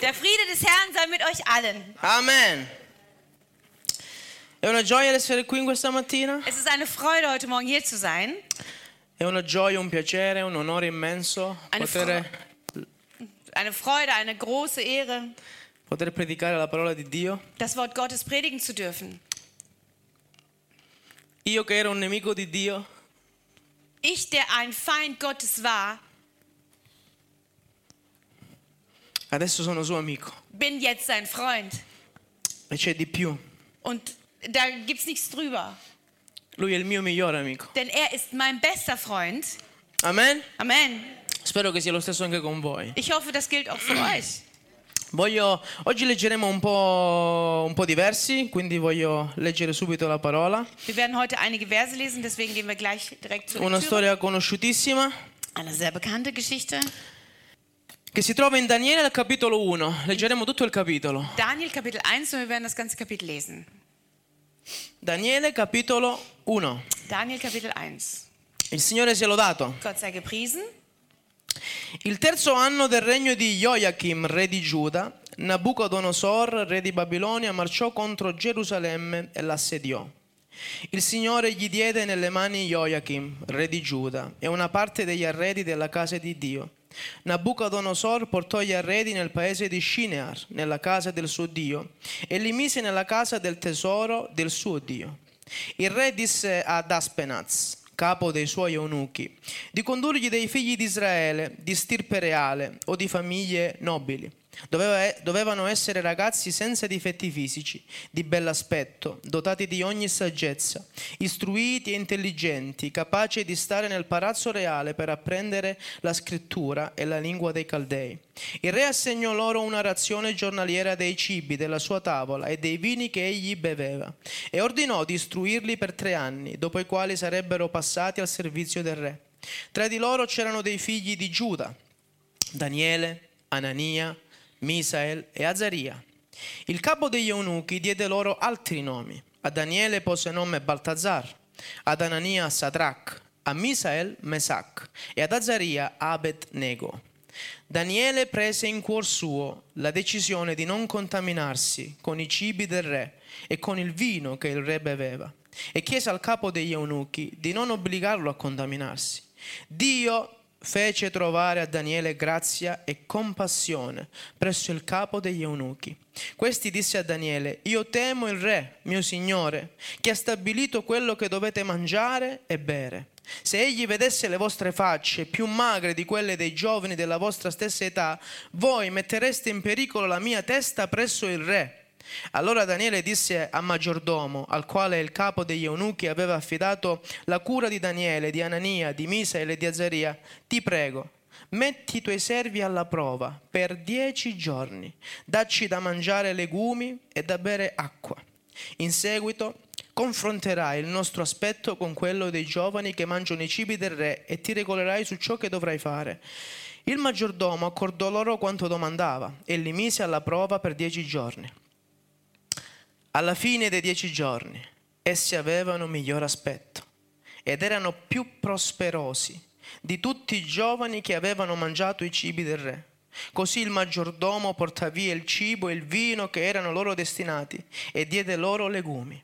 Der Friede des Herrn sei mit euch allen. Amen. È una gioia essere qui questa mattina. Es ist eine Freude, heute Morgen hier zu sein. È una gioia, un piacere, un onore immenso Eine poter, Eine Freude, eine große Ehre, poter predicare la parola di Dio. das Wort Gottes predigen zu dürfen. Io che ero un nemico di Dio, Ich, der ein Feind Gottes war, adesso sono suo amico. bin jetzt sein Freund. E c'è di più. Und da gibt's nichts drüber. Lui è il mio migliore amico. Denn er ist mein bester Freund. Amen. Amen. Spero che sia lo stesso anche con voi. Ich hoffe, das gilt auch für euch. Voglio, oggi leggeremo un po', un po' diversi, quindi voglio leggere subito la parola. Wir werden heute einige Verse lesen, deswegen gehen wir gleich direkt zur Una Lektüre. storia conosciutissima Eine sehr bekannte Geschichte. Che si trova in Daniele al capitolo 1. Leggeremo tutto il capitolo. Daniel Kapitel 1 und wir werden das ganze Kapitel lesen. Daniele capitolo 1. Daniel Kapitel 1. Il Signore sia lodato. Gott sei gepriesen. Il terzo anno del regno di Joachim, re di Giuda, Nabucodonosor, re di Babilonia, marciò contro Gerusalemme e l'assediò. Il Signore gli diede nelle mani Joachim, re di Giuda, e una parte degli arredi della casa di Dio. Nabucodonosor portò gli arredi nel paese di Shinear, nella casa del suo Dio, e li mise nella casa del tesoro del suo Dio. Il re disse ad Aspenaz, capo dei suoi eunuchi, di condurgli dei figli di Israele, di stirpe reale o di famiglie nobili. Doveva- dovevano essere ragazzi senza difetti fisici, di bell'aspetto, dotati di ogni saggezza, istruiti e intelligenti, capaci di stare nel palazzo reale per apprendere la scrittura e la lingua dei Caldei. Il re assegnò loro una razione giornaliera dei cibi della sua tavola e dei vini che egli beveva e ordinò di istruirli per tre anni, dopo i quali sarebbero passati al servizio del re. Tra di loro c'erano dei figli di Giuda, Daniele, Anania, Misael e Azaria. Il capo degli eunuchi diede loro altri nomi. A Daniele pose nome Baltazar, ad Anania Sadrach, a Misael Mesac e ad Azaria Abed-Nego. Daniele prese in cuor suo la decisione di non contaminarsi con i cibi del re e con il vino che il re beveva e chiese al capo degli eunuchi di non obbligarlo a contaminarsi. Dio fece trovare a Daniele grazia e compassione presso il capo degli eunuchi. Questi disse a Daniele, io temo il re, mio signore, che ha stabilito quello che dovete mangiare e bere. Se egli vedesse le vostre facce più magre di quelle dei giovani della vostra stessa età, voi mettereste in pericolo la mia testa presso il re. Allora Daniele disse a maggiordomo, al quale il capo degli eunuchi aveva affidato la cura di Daniele, di Anania, di Misael e di Azaria, ti prego, metti i tuoi servi alla prova per dieci giorni, dacci da mangiare legumi e da bere acqua. In seguito confronterai il nostro aspetto con quello dei giovani che mangiano i cibi del re e ti regolerai su ciò che dovrai fare. Il maggiordomo accordò loro quanto domandava e li mise alla prova per dieci giorni. Alla fine dei dieci giorni essi avevano miglior aspetto ed erano più prosperosi di tutti i giovani che avevano mangiato i cibi del re. Così il maggiordomo portò via il cibo e il vino che erano loro destinati e diede loro legumi.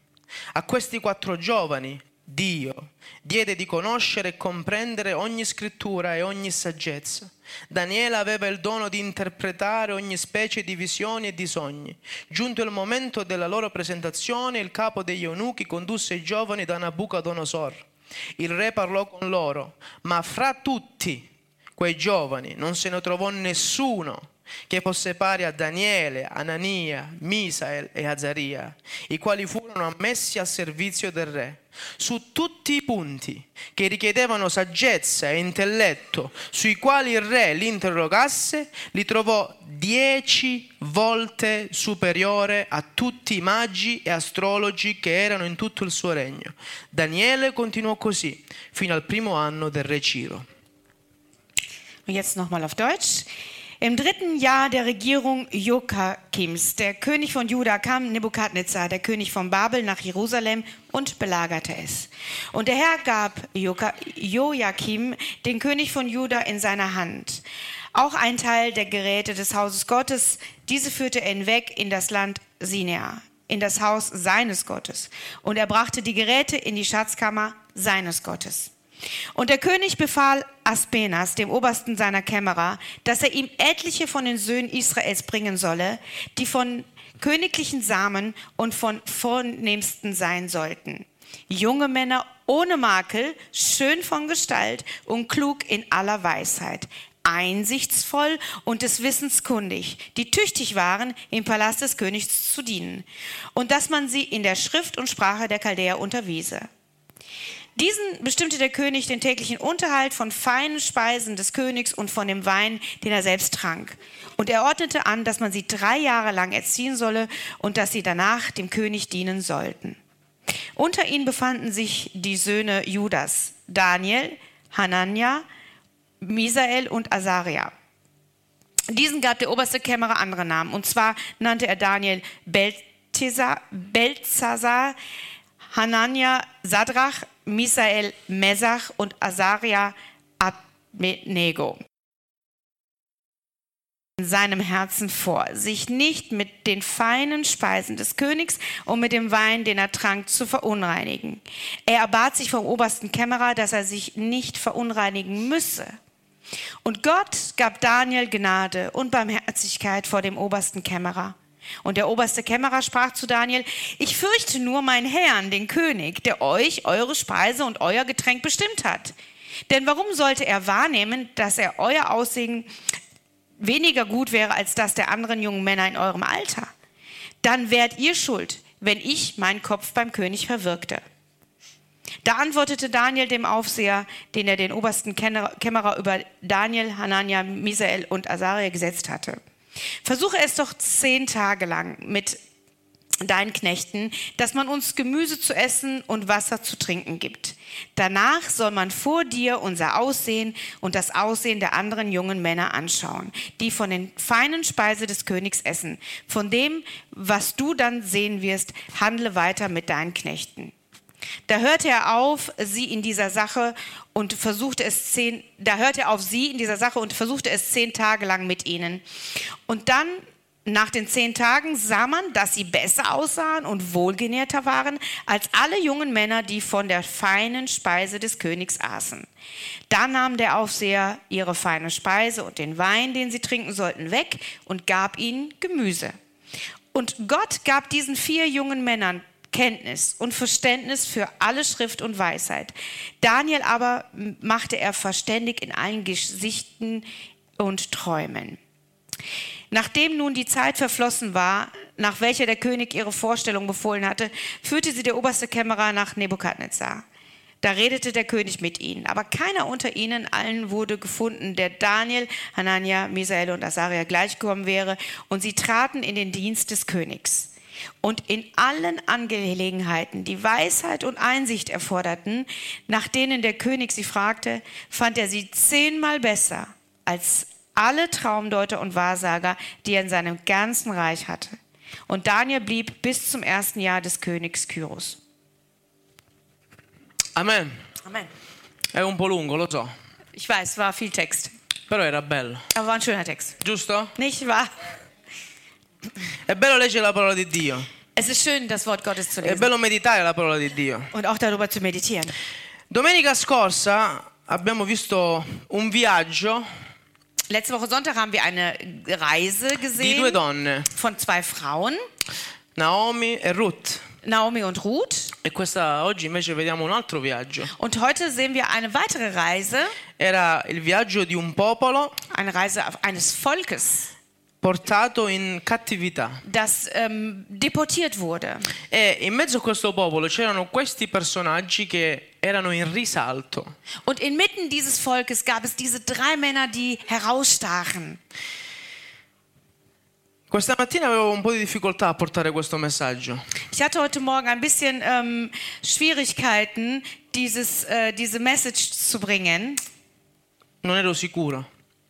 A questi quattro giovani Dio diede di conoscere e comprendere ogni scrittura e ogni saggezza. Daniele aveva il dono di interpretare ogni specie di visioni e di sogni. Giunto il momento della loro presentazione, il capo degli eunuchi condusse i giovani da Nabucodonosor. Il re parlò con loro, ma fra tutti quei giovani non se ne trovò nessuno che fosse pari a Daniele, Anania, Misael e Azaria, i quali furono ammessi al servizio del re. Su tutti i punti che richiedevano saggezza e intelletto, sui quali il re li interrogasse, li trovò dieci volte superiore a tutti i magi e astrologi che erano in tutto il suo regno. Daniele continuò così fino al primo anno del re Ciro. Und jetzt nochmal auf Deutsch. Im dritten Jahr der Regierung Joachims, der König von Juda, kam Nebukadnezar, der König von Babel, nach Jerusalem und belagerte es. Und der Herr gab Joachim, den König von Juda, in seine Hand. auch ein Teil der Geräte des Hauses Gottes. Diese führte er hinweg in das Land Sinea, in das Haus seines Gottes. Und er brachte die Geräte in die Schatzkammer seines Gottes. Und der König befahl Aspenas, dem Obersten seiner Kämmerer, dass er ihm etliche von den Söhnen Israels bringen solle, die von königlichen Samen und von vornehmsten sein sollten. Junge Männer ohne Makel, schön von Gestalt und klug in aller Weisheit, einsichtsvoll und des Wissens kundig, die tüchtig waren, im Palast des Königs zu dienen, und dass man sie in der Schrift und Sprache der Chaldäer unterwiese. Diesen bestimmte der König den täglichen Unterhalt von feinen Speisen des Königs und von dem Wein, den er selbst trank. Und er ordnete an, dass man sie drei Jahre lang erziehen solle und dass sie danach dem König dienen sollten. Unter ihnen befanden sich die Söhne Judas, Daniel, Hanania, Misael und Asaria. Diesen gab der oberste Kämmerer andere Namen. Und zwar nannte er Daniel Belzazar, Hanania Sadrach, Misael Mesach und Asaria Abednego in seinem Herzen vor, sich nicht mit den feinen Speisen des Königs und mit dem Wein, den er trank, zu verunreinigen. Er erbat sich vom obersten Kämmerer, dass er sich nicht verunreinigen müsse. Und Gott gab Daniel Gnade und Barmherzigkeit vor dem obersten Kämmerer. Und der oberste Kämmerer sprach zu Daniel, ich fürchte nur meinen Herrn, den König, der euch eure Speise und euer Getränk bestimmt hat. Denn warum sollte er wahrnehmen, dass er euer Aussehen weniger gut wäre als das der anderen jungen Männer in eurem Alter? Dann wärt ihr schuld, wenn ich meinen Kopf beim König verwirkte. Da antwortete Daniel dem Aufseher, den er den obersten Kämmerer über Daniel, Hanania, Misael und Asaria gesetzt hatte. Versuche es doch zehn Tage lang mit deinen Knechten, dass man uns Gemüse zu essen und Wasser zu trinken gibt. Danach soll man vor dir unser Aussehen und das Aussehen der anderen jungen Männer anschauen, die von den feinen Speise des Königs essen. Von dem, was du dann sehen wirst, handle weiter mit deinen Knechten. Da hörte er auf, sie in dieser Sache und versuchte es zehn, da hörte er auf sie in dieser Sache und versuchte es zehn Tage lang mit ihnen. Und dann nach den zehn Tagen sah man, dass sie besser aussahen und wohlgenährter waren als alle jungen Männer, die von der feinen Speise des Königs aßen. Da nahm der Aufseher ihre feine Speise und den Wein, den sie trinken sollten, weg und gab ihnen Gemüse. Und Gott gab diesen vier jungen Männern Kenntnis und Verständnis für alle Schrift und Weisheit. Daniel aber machte er verständig in allen Gesichten und Träumen. Nachdem nun die Zeit verflossen war, nach welcher der König ihre Vorstellung befohlen hatte, führte sie der oberste Kämmerer nach Nebukadnezar. Da redete der König mit ihnen, aber keiner unter ihnen allen wurde gefunden, der Daniel, Hanania, Misael und Asaria gleichgekommen wäre, und sie traten in den Dienst des Königs und in allen Angelegenheiten, die Weisheit und Einsicht erforderten, nach denen der König sie fragte, fand er sie zehnmal besser als alle Traumdeuter und Wahrsager, die er in seinem ganzen Reich hatte. Und Daniel blieb bis zum ersten Jahr des Königs Kyros. Amen. Amen. È un po' lungo, lo so, Ich weiß, war viel Text, però era bello, aber war ein schöner Text. giusto? Nicht wahr? È bello leggere la parola di Dio, Es ist schön, das Wort Gottes zu è lesen bello meditare la parola di Dio. und auch darüber zu meditieren. Domenica scorsa abbiamo visto un viaggio Letzte Woche Sonntag haben wir eine Reise di due gesehen donne, von zwei Frauen, Naomi e Ruth. Naomi und Ruth. E questa, oggi invece vediamo un altro viaggio. Und heute sehen wir eine weitere Reise, Era il viaggio di un popolo eine Reise eines Volkes, portato in cattività. das ähm, deportiert wurde. E in mezzo a questo popolo c'erano questi personaggi che erano in risalto. Und inmitten dieses Volkes gab es diese drei Männer, die herausstachen. Questa mattina avevo un po' di difficoltà a portare questo messaggio. Ich hatte heute Morgen ein bisschen ähm, Schwierigkeiten, dieses, äh, diese Message zu bringen. Non ero sicuro,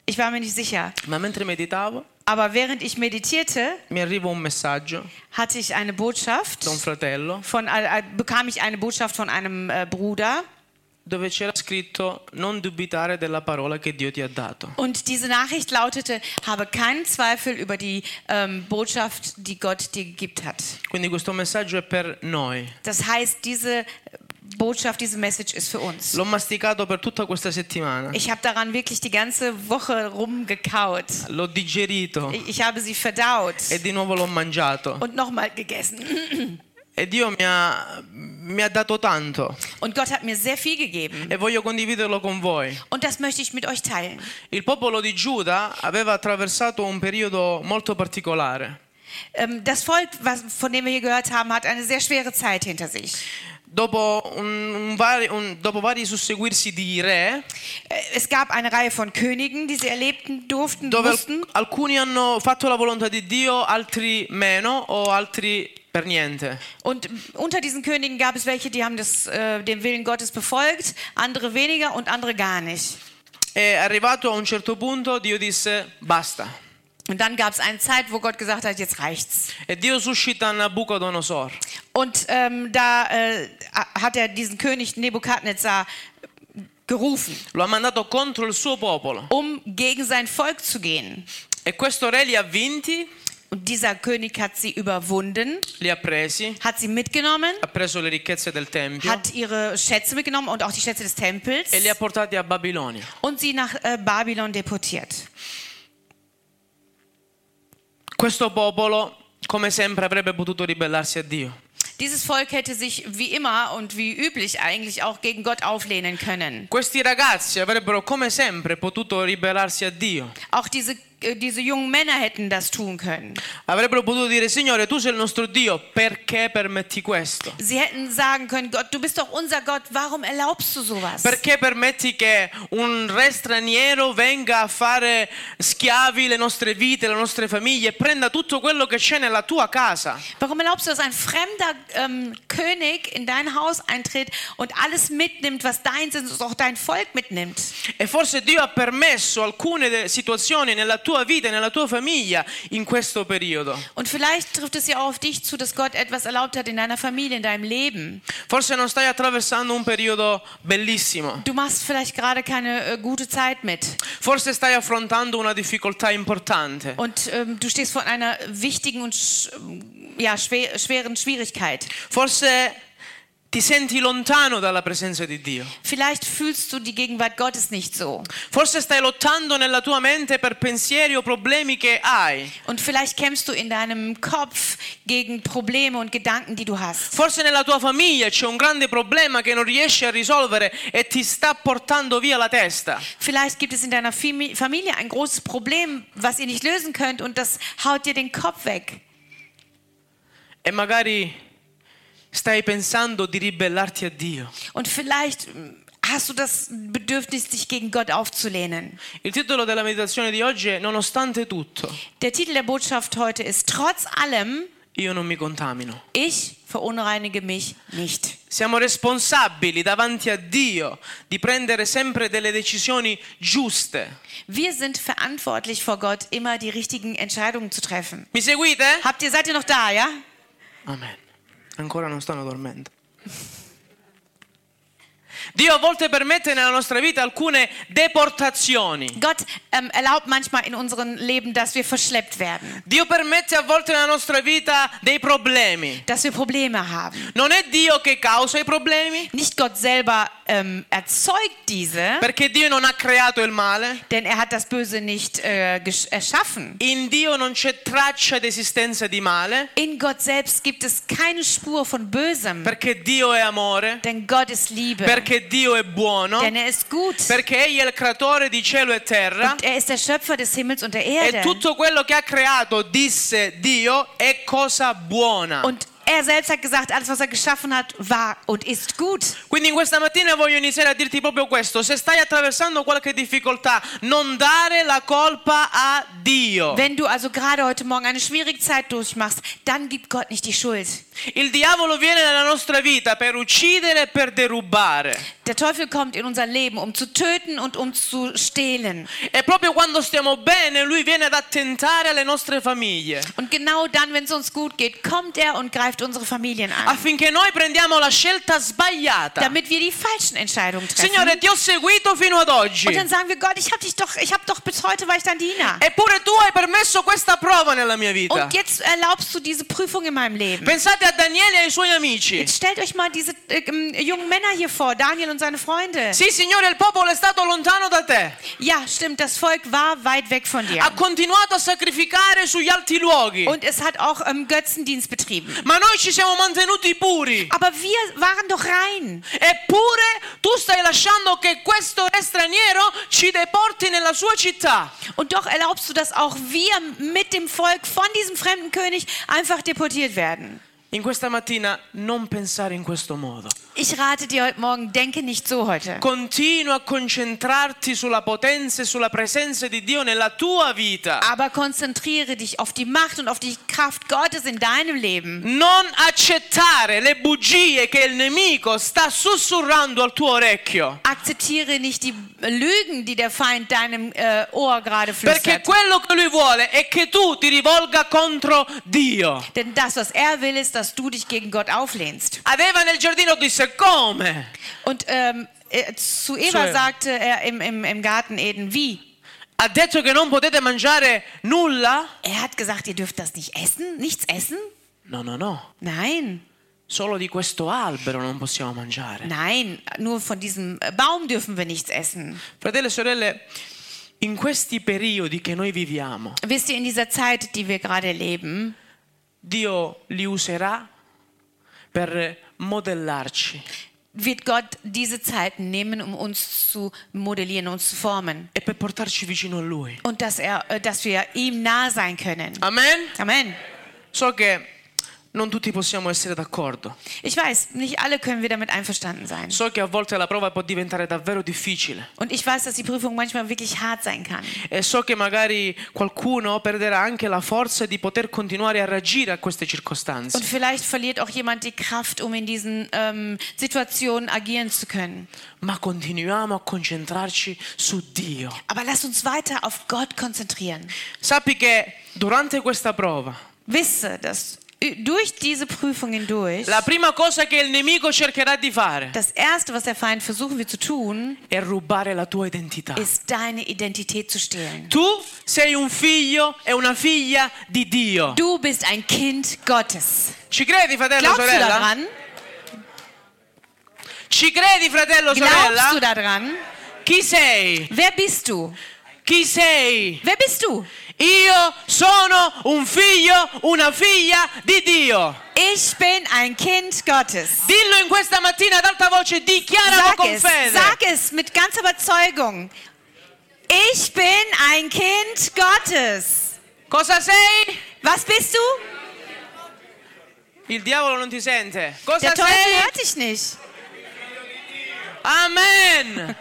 Ich war mir nicht sicher. ma mentre meditavo Aber während ich meditierte, hatte ich eine Botschaft. Von, äh, bekam ich eine Botschaft von einem äh, Bruder. dove c'era scritto non dubitare della parola che Dio ti ha dato. Und diese Nachricht lautete, habe keinen Zweifel über die ähm, Botschaft, die Gott dir gegeben hat. Quindi questo messaggio è per noi. Das heißt, diese Botschaft, diese Message ist für uns. L'ho masticato per tutta questa settimana. Ich habe daran wirklich die ganze Woche rumgekaut. L'ho digerito Ich, ich habe sie verdaut e di nuovo l'ho mangiato. und nochmal gegessen. E Dio mi ha, mi ha dato tanto Und Gott hat mir sehr viel gegeben. e voglio condividerlo con voi. Und das möchte ich mit euch teilen. Il popolo di Giuda aveva attraversato un periodo molto particolare. Ähm, Das Volk, was, von dem wir hier gehört haben, hat eine sehr schwere Zeit hinter sich. Dopo, un- vari, un- dopo vari susseguirsi di re, Es gab eine Reihe von Königen, die sie erlebten durften, dove mussten. alcuni hanno fatto la volontà di Dio, altri meno o altri per niente. Und unter diesen Königen gab es welche, die haben das, äh, den Willen Gottes befolgt, andere weniger und andere gar nicht. E arrivato a un certo punto Dio disse basta. Und dann gab es eine Zeit, wo Gott gesagt hat, jetzt reicht's. E. Und ähm, da äh, hat er diesen König Nebukadnezar gerufen, Lo ha mandato contro il suo popolo. um gegen sein Volk zu gehen. E questo re li ha vinti, Und dieser König hat sie überwunden, li ha presi, hat sie mitgenommen, ha preso le ricchezze del Tempio hat ihre Schätze mitgenommen und auch die Schätze des Tempels e li ha portati a Babilonia. und sie nach äh, Babylon deportiert. Questo popolo, come sempre, avrebbe potuto ribellarsi a Dio. Dieses Volk hätte sich wie immer und wie üblich eigentlich auch gegen Gott auflehnen können. Questi ragazzi avrebbero, come sempre, potuto ribellarsi a Dio. Auch diese, diese jungen Männer hätten das tun können. Avrebbero potuto dire, Signore, tu sei il nostro Dio, perché permetti questo? Sie hätten sagen können, Gott, du bist doch unser Gott, warum erlaubst du sowas? Perché permetti che un re straniero venga a fare schiavi le nostre vite, le nostre famiglie e prenda tutto quello che c'è nella tua casa? Warum erlaubst du, dass ein fremder ähm, König in dein Haus eintritt und alles mitnimmt, was deins ist und auch dein Volk mitnimmt? E forse Dio ha permesso alcune situazioni nella tua vita e nella tua famiglia in questo periodo. Und vielleicht trifft es ja auch auf dich zu, dass Gott etwas erlaubt hat in deiner Familie, in deinem Leben. Forse non stai attraversando un periodo bellissimo. Du machst vielleicht gerade keine äh, gute Zeit mit. Forse stai affrontando una difficoltà importante. Und ähm, du stehst vor einer wichtigen und sch ja, schwer, schweren Schwierigkeit. Forse ti senti lontano dalla presenza di Dio. Vielleicht fühlst du die Gegenwart Gottes nicht so. Forse stai lottando nella tua mente per pensieri o problemi che hai. Und vielleicht kämpfst du in deinem Kopf gegen Probleme und Gedanken, die du hast. Forse nella tua famiglia c'è un grande problema che non riesci a risolvere e ti sta portando via la testa. Vielleicht gibt es in deiner Fami- Familie ein großes Problem, was ihr nicht lösen könnt und das haut dir den Kopf weg. E magari stai pensando di ribellarti a Dio. Und vielleicht mm, hast du das Bedürfnis, dich gegen Gott aufzulehnen. Il titolo della meditazione di oggi è Nonostante tutto, Der Titel der Botschaft heute ist Trotz allem, io non mi contamino. ich verunreinige mich nicht. Siamo responsabili davanti a Dio di prendere sempre delle decisioni giuste. Wir sind verantwortlich vor Gott, immer die richtigen Entscheidungen zu treffen. Mi seguite? Habt ihr, seid ihr noch da, ja? Amen. Ancora non stanno dormendo. Dio a volte permette nella nostra vita alcune deportazioni. Gott ähm, erlaubt manchmal in unserem Leben, dass wir verschleppt werden, Dio permette a volte nella nostra vita dei problemi. dass wir Probleme haben. Non è Dio che causa i problemi, Nicht Gott selber ähm, erzeugt diese, perché Dio non ha creato il male. denn er hat das Böse nicht äh, erschaffen. In Dio non c'è traccia d'esistenza di male, In Gott selbst gibt es keine Spur von Bösem, perché Dio è amore, denn Gott ist Liebe, perché Dio è buono, denn er ist gut perché Egli è il creatore di cielo e terra. und er ist der Schöpfer des Himmels und der E Erde. tutto quello che ha creato, disse Dio, è cosa buona. Und er selbst hat gesagt, alles, was er geschaffen hat, war und ist gut. Quindi in questa mattina voglio iniziare a dirti proprio questo. Se stai attraversando qualche difficoltà, non dare la colpa a Dio. Wenn du also gerade heute Morgen eine schwierige Zeit durchmachst, dann gibt Gott nicht die Schuld. Il diavolo viene nella nostra vita per uccidere e per derubare. Der Teufel kommt in unser Leben, um zu töten und um zu stehlen. E proprio quando stiamo bene, lui viene ad attentare alle nostre famiglie. Und genau dann, wenn es uns gut geht, kommt er und greift unsere Familien an, Affinché noi prendiamo la scelta sbagliata. damit wir die falschen Entscheidungen treffen. Signore, ti ho seguito fino ad oggi. Und dann sagen wir, Gott, ich habe dich doch, ich habe doch bis heute war ich dein Diener. Eppure tu hai permesso questa prova nella mia vita. Und jetzt erlaubst du diese Prüfung in meinem Leben. Pensate a Daniele e ai suoi amici. Jetzt stellt euch mal diese äh, ähm, jungen Männer hier vor, Daniel und seine Freunde. Sì, Signore, il popolo è stato lontano da te. Ja, stimmt, das Volk war weit weg von dir. Ha continuato a sacrificare sugli alti luoghi. Und es hat auch ähm, Götzendienst betrieben. Ma noi ci siamo mantenuti puri. Aber wir waren doch rein. Eppure tu stai lasciando che questo straniero ci deporti nella sua città. Und doch erlaubst du, dass auch wir mit dem Volk von diesem fremden König einfach deportiert werden. In questa mattina non pensare in questo modo. Ich rate dir heute Morgen, denke nicht so heute. Continua a concentrarti sulla potenza e sulla presenza di Dio nella tua vita. Aber konzentriere dich auf die Macht und auf die Kraft Gottes in deinem Leben. Non accettare le bugie che il nemico sta sussurrando al tuo orecchio. Akzeptiere nicht die Lügen, die der Feind deinem äh, Ohr gerade Perché flüstert. quello che lui vuole è che tu ti rivolga contro Dio. Denn das, was er will, ist, dass du dich gegen Gott auflehnst. Ad Eva nel giardino disse come? Und ähm, äh, zu Eva sagte er im, im, im Garten Eden, wie? Ha detto che non potete mangiare nulla? Er hat gesagt, ihr dürft das nicht essen, nichts essen? No, no, no. Nein, Solo di questo albero non possiamo mangiare. nein, nur von diesem äh, Baum dürfen wir nichts essen. Fratelli e sorelle, in questi periodi che noi viviamo, Wisst ihr, in dieser Zeit, die wir gerade leben, Dio li userà per modellarci wird Gott diese Zeiten nehmen, um uns zu modellieren, uns zu formen. e per portarci vicino a Lui. Und dass, er, äh, dass wir ihm nah sein können. Amen? Amen. So che non tutti possiamo essere d'accordo. Ich weiß, nicht alle können wir damit einverstanden sein. So che a volte la prova può diventare davvero difficile. Und ich weiß, dass die Prüfung manchmal wirklich hart sein kann. E so che magari qualcuno perderà anche la forza di poter continuare a reagire a queste circostanze. Und vielleicht verliert auch jemand die Kraft, um in diesen ähm, Situationen agieren zu können. Ma continuiamo a concentrarci su Dio. Aber lass uns weiter auf Gott konzentrieren. Sappi che durante questa prova, Wisse, dass durch diese Prüfungen durch, la prima cosa che il nemico cercherà di fare das Erste, was der Feind versuchen wird zu tun, è rubare la tua identità. ist deine Identität zu stehlen. Tu sei un figlio e una figlia di Dio. Du bist ein Kind Gottes. Ci credi, fratello Glaubst du sorella? daran? Ci credi, fratello Glaubst du sorella? daran? Chi sei? Wer bist du? Chi sei? Wer bist du? Io sono un figlio, una figlia di Dio. Ich bin ein Kind Gottes. Dillo in questa mattina ad alta voce, dichiaralo Sag con es, fede. sag es mit ganzer Überzeugung. Ich bin ein Kind Gottes. Cosa sei? Was bist du? Il diavolo non ti sente. Cosa Der Teufel sei? hört dich nicht. Amen.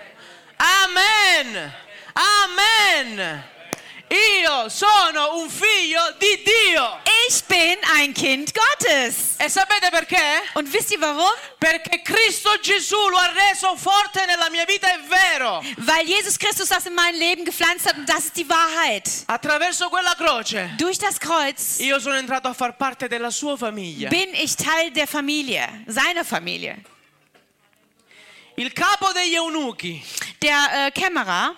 Amen. Amen. Io sono un figlio di Dio. Ich bin ein Kind Gottes. E sapete perché? Und wisst ihr warum? Perché Cristo Gesù lo ha reso forte nella mia vita, è vero. Weil Jesus Christus das in mein Leben gepflanzt hat und das ist die Wahrheit. Attraverso quella croce Durch das Kreuz io sono entrato a far parte della sua famiglia. bin ich Teil der Familie, seiner Familie. Il capo degli eunuchi, Der äh, Kämmerer,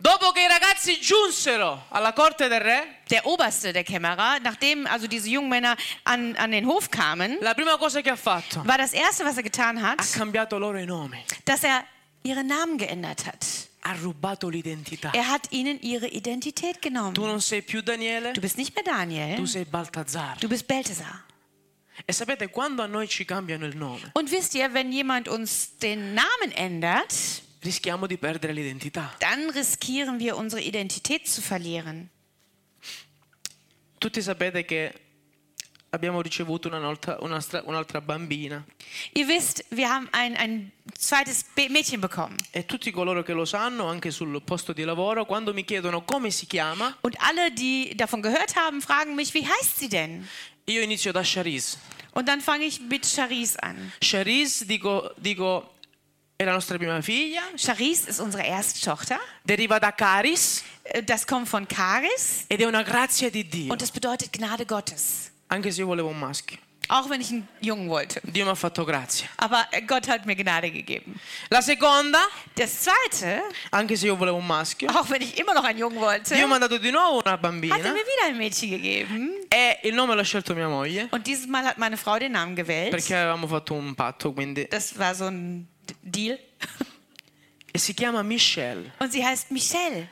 dopo che i ragazzi giunsero alla corte del re, der Oberste der Kämmerer, nachdem also diese jungen Männer an, an den Hof kamen, la prima cosa che ha fatto, war das Erste, was er getan hat, ha cambiato loro i nomi, dass er ihre Namen geändert hat. ha rubato l'identità. Er hat ihnen ihre Identität Tu genommen. non sei più Daniele, Du bist nicht mehr Daniel, tu sei Baltazzar. du bist Beltesar. E sapete, quando a noi ci cambiano il nome, Und wisst ihr, wenn jemand uns den Namen ändert, rischiamo di perdere l'identità. dann riskieren wir unsere Identität zu verlieren. Tutti sapete che abbiamo ricevuto un'altra, un'altra bambina Ihr wisst, wir haben ein, ein zweites Mädchen bekommen. e tutti coloro che lo sanno, anche sul posto di lavoro, quando mi chiedono come si chiama, Und alle, die davon gehört haben, fragen mich, wie heißt sie denn? io inizio da Sharice. Und dann fange ich mit Charisse an. Sharice dico, dico è la nostra prima figlia, Charisse ist unsere erste Tochter. deriva da Caris Äh, Das kommt von Charis ed è una grazia di Dio, und das bedeutet Gnade Gottes. anche se io volevo un maschio. Auch wenn ich einen Jungen wollte. Dio mi ha fatto grazia. Aber äh, Gott hat mir Gnade gegeben. La seconda, Das zweite, anche se io volevo un maschio, auch wenn ich immer noch einen Jungen wollte, Dio mi ha dato di nuovo una hat er bambina mir wieder ein Mädchen gegeben. e il nome l'ha scelto mia moglie Und dieses Mal hat meine Frau den Namen gewählt. perché avevamo fatto un patto, quindi Das war so ein Deal. e si chiama Michelle Und sie heißt Michelle.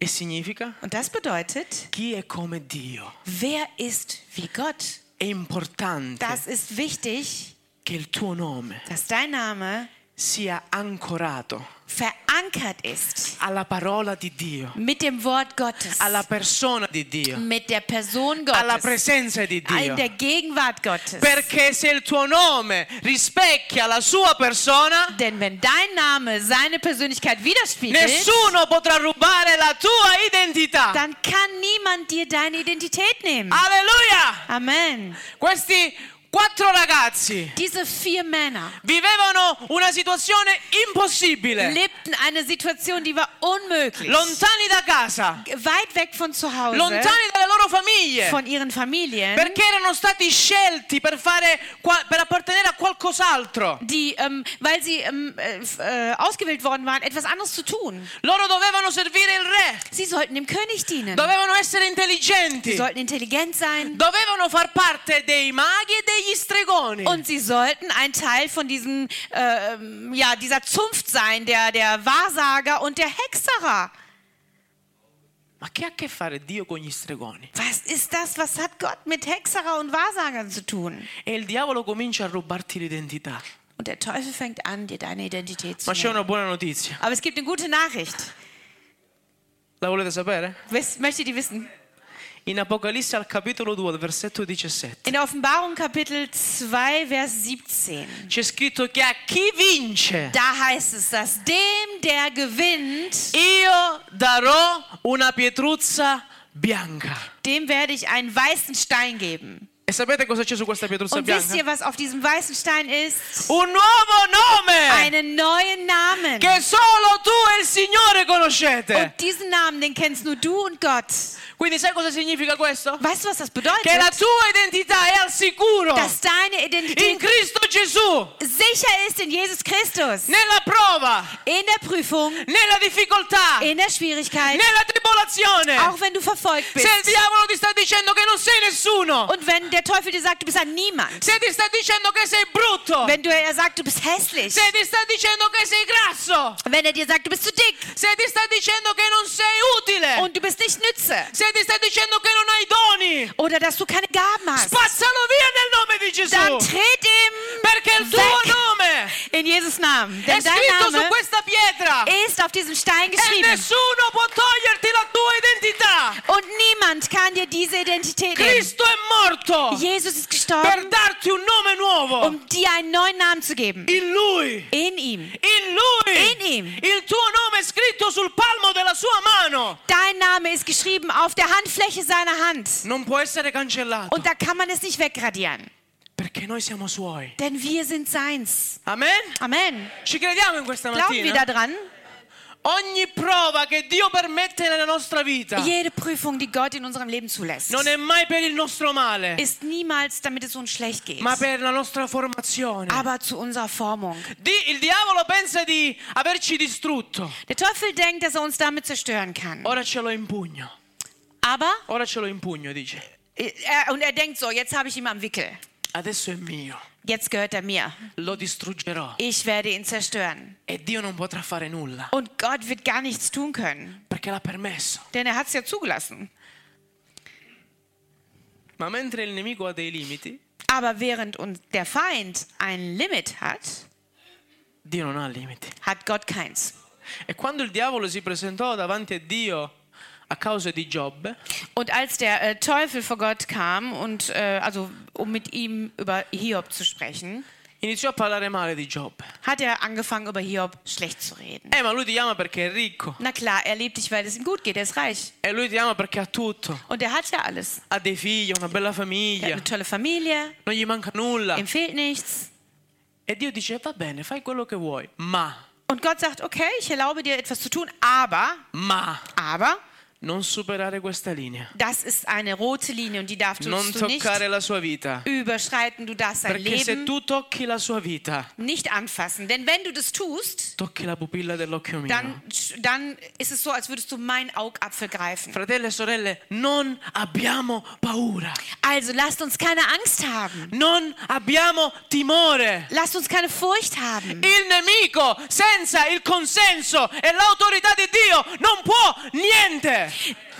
e significa Und das bedeutet, chi è come Dio. wer ist wie Gott? È importante Das ist wichtig, che il tuo nome dass dein Name sia ancorato verankert ist alla parola di Dio, mit dem Wort Gottes, alla persona di Dio, mit der Person alla Gottes, presenza di Dio. in der Gegenwart Gottes. Perché se il tuo nome rispecchia la sua persona, Denn wenn dein Name seine Persönlichkeit widerspiegelt, nessuno potrà rubare la tua identità. dann kann niemand dir deine Identität nehmen. Alleluia! Amen. Questi quattro ragazzi Diese vier Männer vivevano una situazione impossibile, lebten eine Situation, die war unmöglich. lontani da casa, Weit weg von zu Hause, lontani dalle loro famiglie. von ihren Familien, Perché erano stati scelti per, fare, per appartenere a qualcos'altro. die, ähm, weil sie ähm, äh, äh, ausgewählt worden waren, etwas anderes zu tun. Loro dovevano servire il re, Sie sollten dem König dienen. dovevano essere Sie intelligenti, sollten intelligent sein. dovevano far parte dei maghi e degli stregoni. Und sie sollten ein Teil von diesem, äh, ja, dieser Zunft sein, der, der Wahrsager und der Hexerer. Ma che ha a che fare Dio con gli stregoni? Was ist das? Was hat Gott mit Hexerer und Wahrsagern zu tun? E il diavolo comincia a rubarti l'identità. Und der Teufel fängt an, dir deine Identität zu Ma c'è nehmen. una buona notizia. Aber es gibt eine gute Nachricht. La volete sapere? Wisst, möchtet ihr wissen? In Apocalisse al capitolo 2, versetto 17, In Offenbarung Kapitel 2, Vers 17. c'è scritto che a chi vince Da heißt es, dass dem, der gewinnt, io darò una pietruzza bianca. dem werde ich einen weißen Stein geben. E sapete cosa c'è su questa pietruzza Und wisst bianca? ihr, was auf diesem weißen Stein ist? Un nuovo nome Einen neuen Namen. che solo tu e il Signore conoscete. Und diesen Namen, den kennst nur du und Gott. Quindi sai cosa significa questo? Weißt du, was das Che la bedeutet? tua identità è al sicuro Dass deine in Identität Cristo Gesù, sicher ist in Jesus Christus. nella prova, In der Prüfung, nella difficoltà, in der Schwierigkeit, nella tribolazione. auch wenn du verfolgt Se il bist. diavolo ti sta dicendo che non sei nessuno, Und wenn der Teufel dir sagt, du bist ein Niemand. se ti sta dicendo che sei brutto, Wenn du, er sagt, du bist hässlich. se ti sta dicendo che sei grasso, Wenn er dir sagt, du bist zu dick. se ti sta dicendo che non sei utile, Und du bist nicht nütze. se ti sta dicendo che non hai doni, Oder dass du keine Gaben hast. spazzalo via nel nome di Dann Gesù. tritt ihm Perché il tuo nome in Jesus Namen. è Denn dein scritto su Name questa pietra ist auf diesem Stein e geschrieben. nessuno può toglierti la tua identità. Und niemand kann dir diese Identität nehmen. Cristo è morto Jesus ist per gestorben, darti un nome nuovo. um dir einen neuen Namen zu geben. In Lui. In ihm. In Lui. In ihm. Il tuo nome è scritto sul palmo della sua mano. Dein ist geschrieben auf der Handfläche seiner Hand. Non può essere cancellato. Und da kann man es nicht wegradieren. Perché noi siamo suoi. Denn wir sind seins. Amen? Amen. Ci crediamo in questa Glauben wir mattina? daran? Jede Prüfung, die Gott in unserem Leben zulässt, non è mai per il nostro male, ist niemals, damit es uns schlecht geht, ma per la nostra formazione. aber zu unserer Formung. Di- il diavolo pensa di averci distrutto. Der Teufel denkt, dass er uns damit zerstören kann. Ora ce l'ho in pugno. Aber, Ora ce l'ho in pugno, dice. er, und er denkt so, jetzt habe ich ihn am Wickel. Adesso è mio. Jetzt gehört er mir. Lo distruggerò. Ich werde ihn zerstören. E Dio non potrà fare nulla. Und Gott wird gar nichts tun können, Perché l'ha permesso. denn er hat es ja zugelassen. Ma mentre il nemico ha dei limiti, Aber während uns der Feind ein Limit hat, Dio non ha limiti. hat Gott keins. E quando il diavolo si presentò davanti a Dio a causa di Giobbe, Und als der äh, Teufel vor Gott kam und äh, also um mit ihm über Hiob zu sprechen, iniziò a parlare male di Giobbe. hat er angefangen über Hiob schlecht zu reden. Eh, ma lui ti ama perché è ricco. Na klar, er liebt dich, weil es ihm gut geht, er ist reich E lui ti ama perché ha tutto. und er hat ja alles. Ha dei figli, una bella Er hat famiglia. eine tolle Familie, Non gli manca nulla. ihm fehlt nichts. E Dio dice, va bene, fai quello che vuoi, ma, Und Gott sagt, okay, ich erlaube dir etwas zu tun, aber, ma, aber, non superare questa linea. das ist eine rote Linie und die darfst Non du nicht toccare la sua vita. überschreiten. Du darfst sein Perché se Leben tu tocchi la sua vita, nicht anfassen. Denn wenn du das tust, tocchi la pupilla dell'occhio mio. dann, dann ist es so, als würdest du meinen Augapfel greifen. Fratelli e sorelle, non abbiamo paura. Also lasst uns keine Angst haben. Non abbiamo timore. Lasst uns keine Furcht haben. Il nemico senza il consenso e l'autorità di Dio non può niente.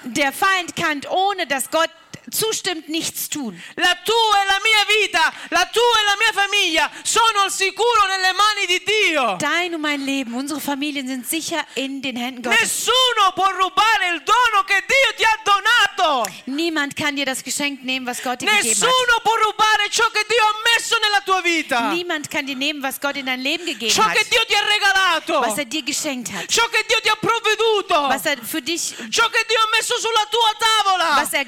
Der Feind kann ohne dass Gott zustimmt nichts tun. La tua e la mia vita, la tua e la mia famiglia sono al sicuro nelle mani di Dio. Dein und mein Leben, unsere Familien sind sicher in den Händen Gottes. Nessuno può rubare il dono che Dio ti ha donato. Niemand kann dir das Geschenk nehmen, was Gott dir gegeben hat. Nessuno può rubare ciò che Dio ha messo nella tua vita. Niemand kann dir nehmen, was Gott in dein Leben gegeben Ciò hat. che Dio ti ha regalato. Was er dir geschenkt hat. Ciò che Dio ti ha provveduto. Was er für dich, Ciò che Dio ha messo sulla tua tavola. was er,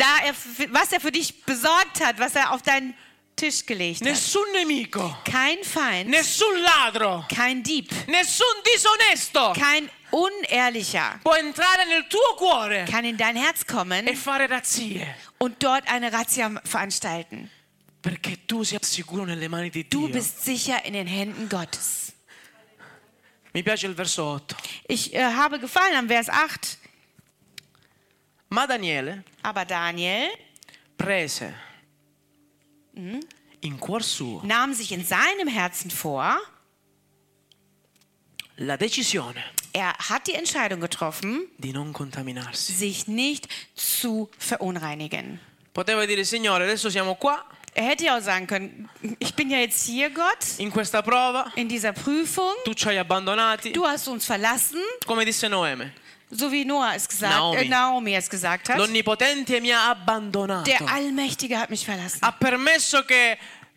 da er, was er für dich besorgt hat, was er auf deinen Tisch gelegt hat. Nessun nemico. Kein Feind, Nessun ladro. kein Dieb, Nessun disonesto kein Unehrlicher può entrare nel tuo cuore kann in dein Herz e kommen fare razzie. und dort eine Razzia veranstalten. Perché tu sei sicuro nelle mani di Du Dio. bist sicher in den Händen Gottes. Mi piace il verso 8. Ich äh, habe gefallen am Vers 8. Ma Daniele Aber Daniel prese in cuor suo nahm sich in seinem Herzen vor, la decisione er hat die Entscheidung getroffen, di non contaminarsi. sich nicht zu verunreinigen. Poteva dire, Signore, adesso siamo qua, Er hätte ja auch sagen können, ich bin ja jetzt hier, Gott, in questa prova, in dieser Prüfung. tu ci hai abbandonati, Du hast uns verlassen, come disse Noeme. So wie Noah es gesagt, Naomi. Äh, Naomi es gesagt hat. L'Onnipotente mi ha abbandonato. Der Allmächtige hat mich verlassen. Ha permesso che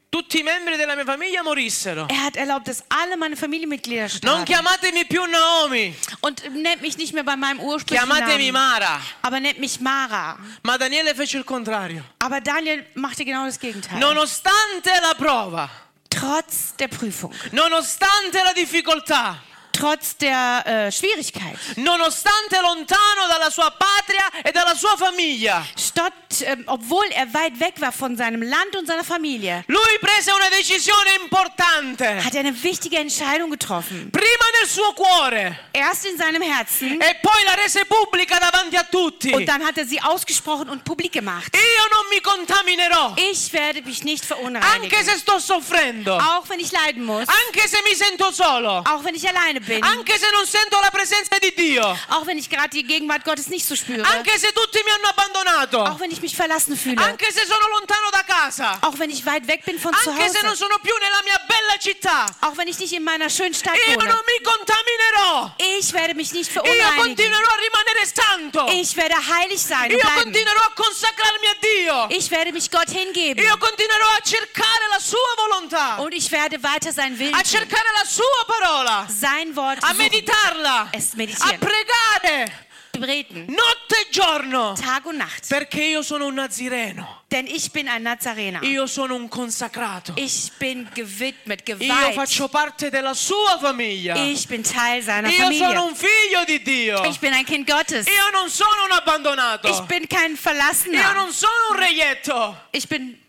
tutti i membri della mia famiglia morissero. Er hat erlaubt, dass alle meine Familienmitglieder Non starben. chiamatemi più Naomi, Und nennt mich nicht mehr bei meinem ursprünglichen chiamatemi Namen, Mara. aber nennt mich Mara. Ma Daniele fece il contrario. Aber Daniel machte genau das Gegenteil. Nonostante la prova, Trotz der Prüfung, nonostante la difficoltà, trotz der äh, Schwierigkeit, nonostante lontano dalla sua patria e dalla sua famiglia, statt, ähm, obwohl er weit weg war von seinem Land und seiner Familie, lui prese una decisione importante. hat er eine wichtige Entscheidung getroffen. Prima nel suo cuore. Erst in seinem Herzen. E poi la rese pubblica davanti a tutti. und dann hat er sie ausgesprochen und publik gemacht. Io non mi contaminerò, Ich werde mich nicht anche verunreinigen, se sto soffrendo, auch wenn ich leiden muss, anche se mi sento solo, auch wenn ich alleine bin, anche se non sento la presenza di Dio, auch wenn ich gerade die Gegenwart Gottes nicht so spüre, anche se tutti mi hanno abbandonato, auch wenn ich mich verlassen fühle, anche se sono lontano da casa, auch wenn ich weit weg bin von zu anche se non Hause, sono più nella mia bella città. auch wenn ich nicht in meiner schönen Stadt Io wohne. non mi contaminerò. Ich werde mich nicht Io verunreinigen. continuerò a rimanere santo. Ich werde heilig sein Io bleiben. continuerò a consacrarmi a Dio. Ich werde mich Gott hingeben. Io continuerò a cercare la sua volontà, Und ich werde weiter sein Willen a cercare la sua parola, Sein Wort a meditarla, es a pregare beten, notte e giorno. Tag und Nacht. Perché io sono un nazireno. Denn ich bin ein Nazarener. Io sono un consacrato. Ich bin gewidmet, Io geweiht. faccio parte della sua famiglia. Ich bin Teil seiner Io sono Familie. un figlio di Dio. Ich bin ein Kind Gottes. Io non sono un abbandonato. Ich bin kein Io Verlassener. non sono un reietto. Ich bin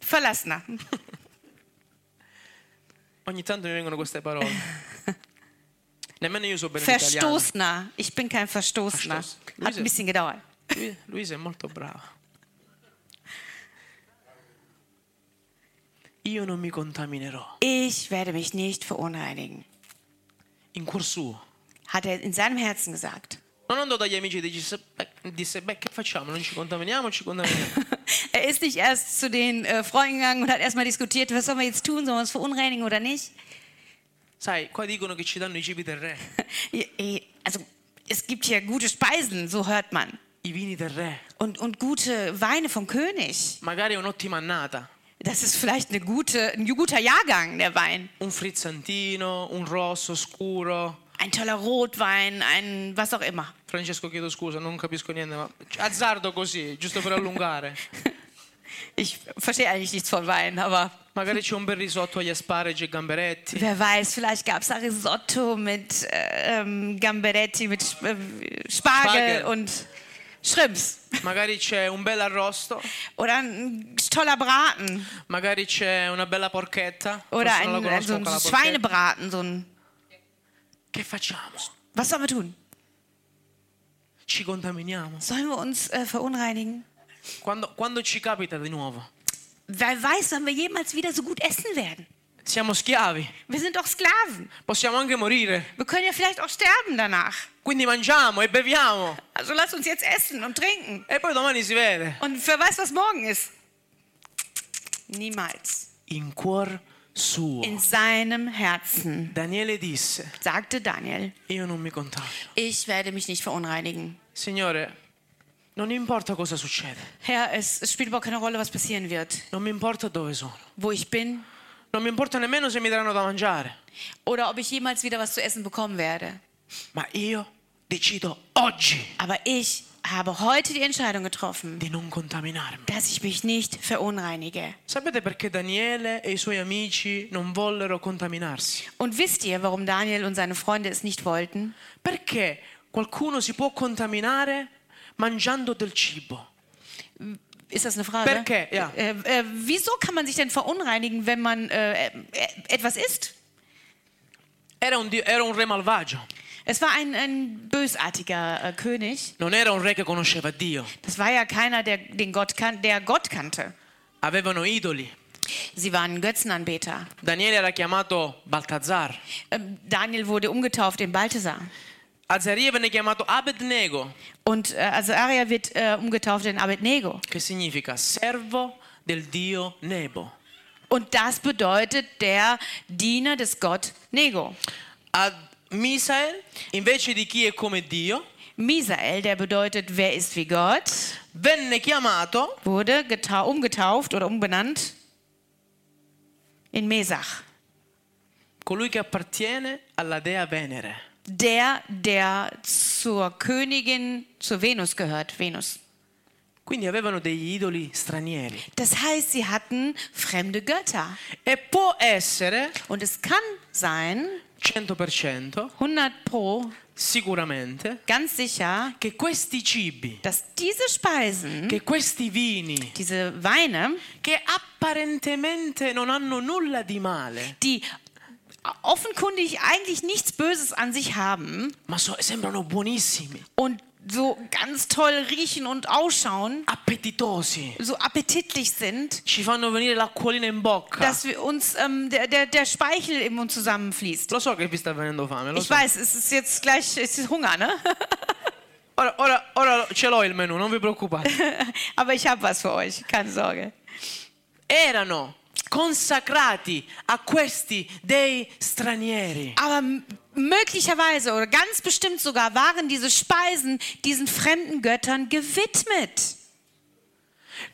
Verlassener. Ogni tanto mi vengono queste parole. Verstoßener. Ich bin kein Verstoßener. Verstoß. Hat ein bisschen gedauert. Lui- Luisa è molto brava. Io non mi contaminerò. Ich werde mich nicht verunreinigen. In cuor suo. Hat er in seinem Herzen gesagt. Non andò dagli amici e disse, beh, disse, beh, che facciamo? Non ci contaminiamo o ci contaminiamo? Er ist nicht erst zu den äh, Freunden gegangen und hat erstmal diskutiert, was sollen wir jetzt tun, sollen wir uns verunreinigen oder nicht? Sai, qua dicono che ci danno i cibi del re, Also es gibt hier gute Speisen, so hört man. i vini del re, Und, und gute Weine vom König. magari un'ottima annata, Das ist vielleicht eine gute, ein guter Jahrgang, der Wein. un frizzantino, un rosso scuro. Ein toller Rotwein, ein was auch immer. Francesco, chiedo scusa, non capisco niente, ma azzardo così, giusto per allungare. Ich verstehe eigentlich nichts von Wein, aber Magari c'è un bel risotto agli asparagi e gamberetti. wer weiß, vielleicht gab es da Risotto mit äh, ähm, Gamberetti, mit Sp äh, Spargel Spargel. und Shrimps. Magari c'è un bel arrosto. Oder ein toller Braten. Magari c'è una bella porchetta. Oder Forse ein, conosco so ein quella porchetta. Schweinebraten. So ein Che facciamo? Was sollen wir tun? Ci contaminiamo. Sollen wir uns äh, verunreinigen? Quando, quando ci capita di nuovo? Wer weiß, wann wir jemals wieder so gut essen werden? Siamo schiavi. Wir sind doch Sklaven. Possiamo anche morire. Wir können ja vielleicht auch sterben danach. Quindi mangiamo e beviamo. Also lass uns jetzt essen und trinken. E poi domani si vede. Und wer weiß, was morgen ist? Niemals. In cuor suo. In seinem Herzen Daniele disse, sagte Daniel, io non mi contamino. ich werde mich nicht verunreinigen. Signore, non importa cosa succede. Herr, es, spielt überhaupt keine Rolle, was passieren wird. Non mi importa dove sono. Wo ich bin Non mi importa nemmeno se mi daranno da mangiare. oder ob ich jemals wieder was zu essen bekommen werde. Ma io decido oggi Aber ich habe heute die Entscheidung getroffen, di non contaminarmi. dass ich mich nicht verunreinige. Sapete perché Daniele e i suoi amici non vollero contaminarsi? Und wisst ihr, warum Daniel und seine Freunde es nicht wollten? Perché qualcuno si può contaminare mangiando del cibo? Ist das eine Frage? Perché? Ja. Äh, äh, wieso kann man sich denn verunreinigen, wenn man äh, äh, etwas isst? Era un, era un re malvagio, Es war ein, ein bösartiger äh, König. non era un re che conosceva Dio. Das war ja keiner, der, den Gott kan der Gott kannte. Avevano idoli. Sie waren Götzenanbeter. Daniele era chiamato Baltazar. Ähm, Daniel wurde umgetauft in Balthasar. Azaria Und äh, also Aria wird äh, umgetauft in Abednego. che significa servo del dio Nebo. Und das bedeutet der Diener des Gott Nego. Ad Misael, invece di chi è come Dio, Misael, der bedeutet, wer ist wie Gott, venne chiamato wurde getau umgetauft oder umbenannt in Mesach. colui che appartiene alla dea Venere. Der, der zur Königin, zur Venus gehört, Venus. Quindi avevano degli idoli stranieri. Das heißt, sie hatten fremde Götter. E può essere, Und es kann sein, 100%, 100 pro, sicuramente, ganz sicher, che questi cibi, dass diese Speisen, che questi vini, diese Weine, che apparentemente non hanno nulla di male, die offenkundig eigentlich nichts Böses an sich haben ma so- sembrano buonissimi, und so ganz toll riechen und ausschauen, appetitosi, so appetitlich sind, ci fanno venire l'acquolina in bocca. dass wir uns ähm, der, der, der Speichel im Mund zusammenfließt. Lo so che vi sta venendo fame, lo Ich so. weiß, es ist jetzt gleich es ist Hunger, ne? Ora, ora, ora ce l'ho il menù, non vi preoccupate. Aber ich habe was für euch, keine Sorge. Erano consacrati a questi dei stranieri. Aber möglicherweise oder ganz bestimmt sogar waren diese Speisen diesen fremden Göttern gewidmet.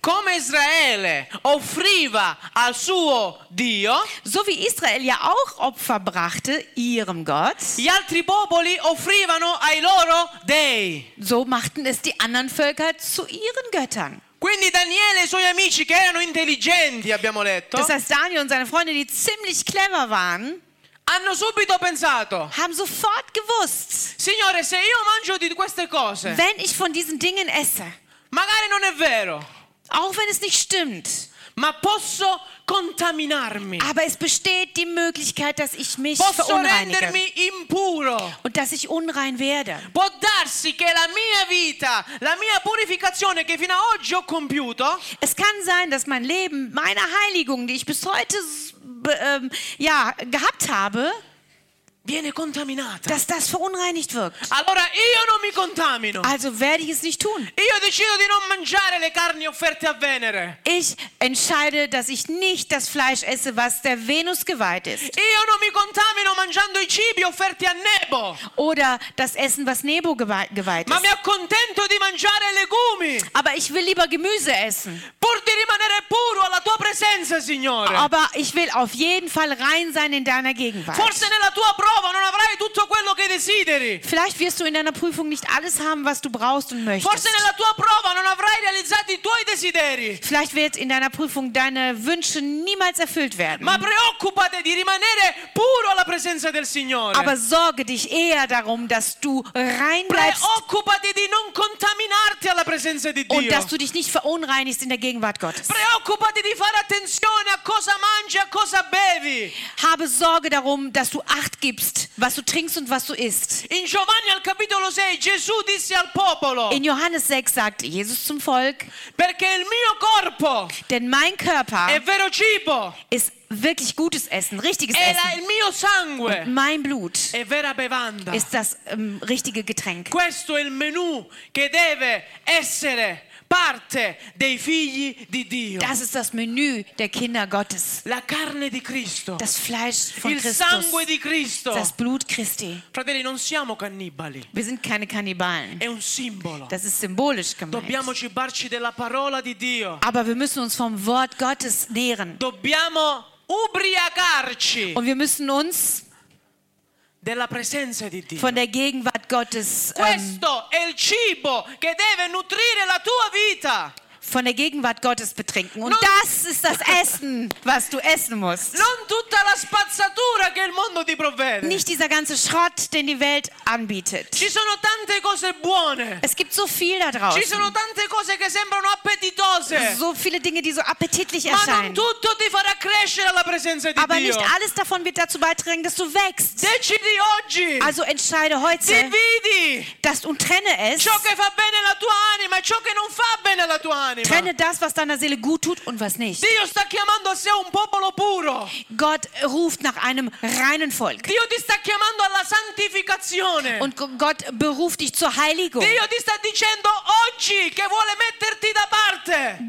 Come Israele offriva al suo Dio, So wie Israel ja auch Opfer brachte ihrem Gott, gli altri popoli offrivano ai loro dei. so machten es die anderen Völker zu ihren Göttern. Quindi Daniele e i suoi amici che erano intelligenti, abbiamo letto, Das heißt, Daniel und seine Freunde, die ziemlich clever waren, hanno subito pensato, haben sofort gewusst, Signore, se io mangio di queste cose, wenn ich von diesen Dingen esse, magari non è vero, auch wenn es nicht stimmt. Aber es besteht die Möglichkeit, dass ich mich Posso verunreinige und dass ich unrein werde. Può darsi che la mia vita, la mia purificazione che fino ad oggi ho compiuto, Es kann sein, dass mein Leben, meine Heiligung, die ich bis heute ähm, ja, gehabt habe. Dass das verunreinigt wirkt. Allora io non mi contamino. Also werde ich es nicht tun. Io decido di non mangiare le carni offerte a Venere. Ich entscheide, dass ich nicht das Fleisch esse, was der Venus geweiht ist. Io non mi contamino mangiando i cibi offerti a Nebo, Oder das Essen, was Nebo gewei- geweiht ma mi ist. accontento di mangiare legumi, Aber ich will lieber Gemüse essen. pur di rimanere puro alla tua presenza, Signore. Aber ich will auf jeden Fall rein sein in deiner Gegenwart. Forse nella tua prova non avrai tutto quello che desideri. Vielleicht wirst du in deiner Prüfung nicht alles haben, was du brauchst und Forse möchtest. nella tua prova non avrai realizzato i tuoi desideri. Vielleicht wird in deiner Prüfung deine Wünsche niemals erfüllt werden. Ma preoccupati di rimanere puro alla presenza del Signore. Aber sorge dich eher darum, dass du rein bleibst Preoccupati di non contaminarti alla presenza di und Dio. dass du dich nicht verunreinigst in der Gegenwart Gottes. Preoccupati di fare attenzione a cosa mangi, a cosa bevi. Habe Sorge darum, dass du Acht gibst, was du trinkst und was du isst. In Giovanni al capitolo 6 Gesù disse al popolo, In Johannes 6 sagt Jesus zum Volk, perché il mio corpo denn mein Körper è vero cibo, ist wirklich gutes Essen, richtiges Essen. sangue, Mein Blut ist das ähm, richtige Getränk. Questo è il menù che deve essere parte dei figli di Dio. Das ist das Menü der Kinder Gottes. La carne di Cristo, Das Fleisch von il Christus, sangue di Cristo. das Blut Christi. Fratelli, non siamo cannibali, Wir sind keine Kannibalen. è un simbolo. Das ist symbolisch gemeint. Dobbiamo cibarci della parola di Dio. Aber wir müssen uns vom Wort Gottes nähren. Dobbiamo ubriacarci Und wir müssen uns della presenza di Dio. von der Gegenwart Gottes, ähm, Questo è il cibo che deve nutrire la tua vita. Von der Gegenwart Gottes betrinken. Und No. das ist das Essen, was du essen musst. Non. Nicht dieser ganze Schrott, den die Welt anbietet. Ci sono tante cose buone. Es gibt so viel da Ci sono draußen. tante cose che sembrano appetitose. So viele Dinge, die so appetitlich Ma non erscheinen. tutto ti farà crescere alla presenza di Aber nicht alles davon wird dazu beitragen, dass du wächst. Decidi oggi. Also entscheide heute, Dividi dass du trenne es. ciò che fa bene alla tua anima e ciò che non fa bene alla tua anima. Trenne das, was deiner Seele gut tut und was nicht. Gott ruft nach einem reinen Volk. Und Gott beruft dich zur Heiligung.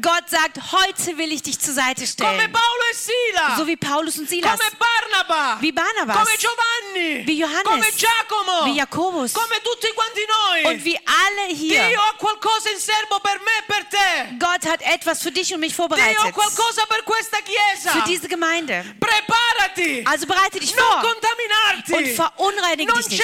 Gott sagt, heute will ich dich zur Seite stellen. E. So wie Paulus und Silas. Wie Barnabas. Wie Johannes. Wie Jakobus. Und wie alle hier. E. Gott hat etwas für dich und mich vorbereitet. Für diese Gemeinde. Preparati. Also bereite dich non vor und verunreinige dich nicht.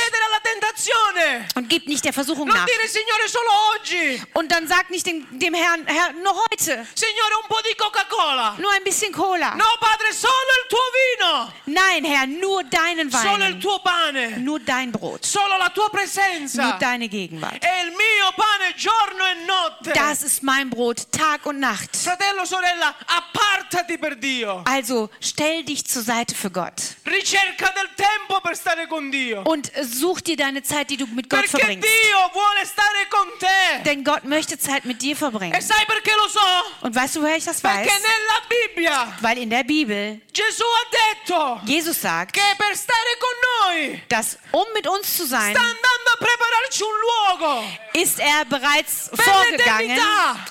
Und gib nicht der Versuchung Non nach. dire Signore solo oggi. Und dann sag nicht dem, dem Herrn, Herr, nur heute. Signore un po' di Coca-Cola. Nur ein bisschen Cola. No, Padre, solo il tuo vino. Nein, Herr, nur deinen Solo il Wein. tuo pane. Nur dein Brot. Solo la tua Nur presenza. deine Gegenwart. Il mio pane giorno e notte. Das ist mein Brot, Tag und Nacht. Fratello, sorella, appartati per Dio. Also stell dich zur Seite für Gott. Ricerca del tempo per stare con Dio. Und such dir deine Zeit, die du mit Gott Perché verbringst. Dio vuole stare con te. Denn Gott möchte Zeit mit dir E verbringen. sai perché lo so? Und weißt du, woher ich das Perché weiß? nella Bibbia Weil in der Bibel Gesù ha detto Jesus sagt, che per stare con noi dass um mit uns zu sein, sta andando a prepararci un luogo, ist er bereits vorgegangen,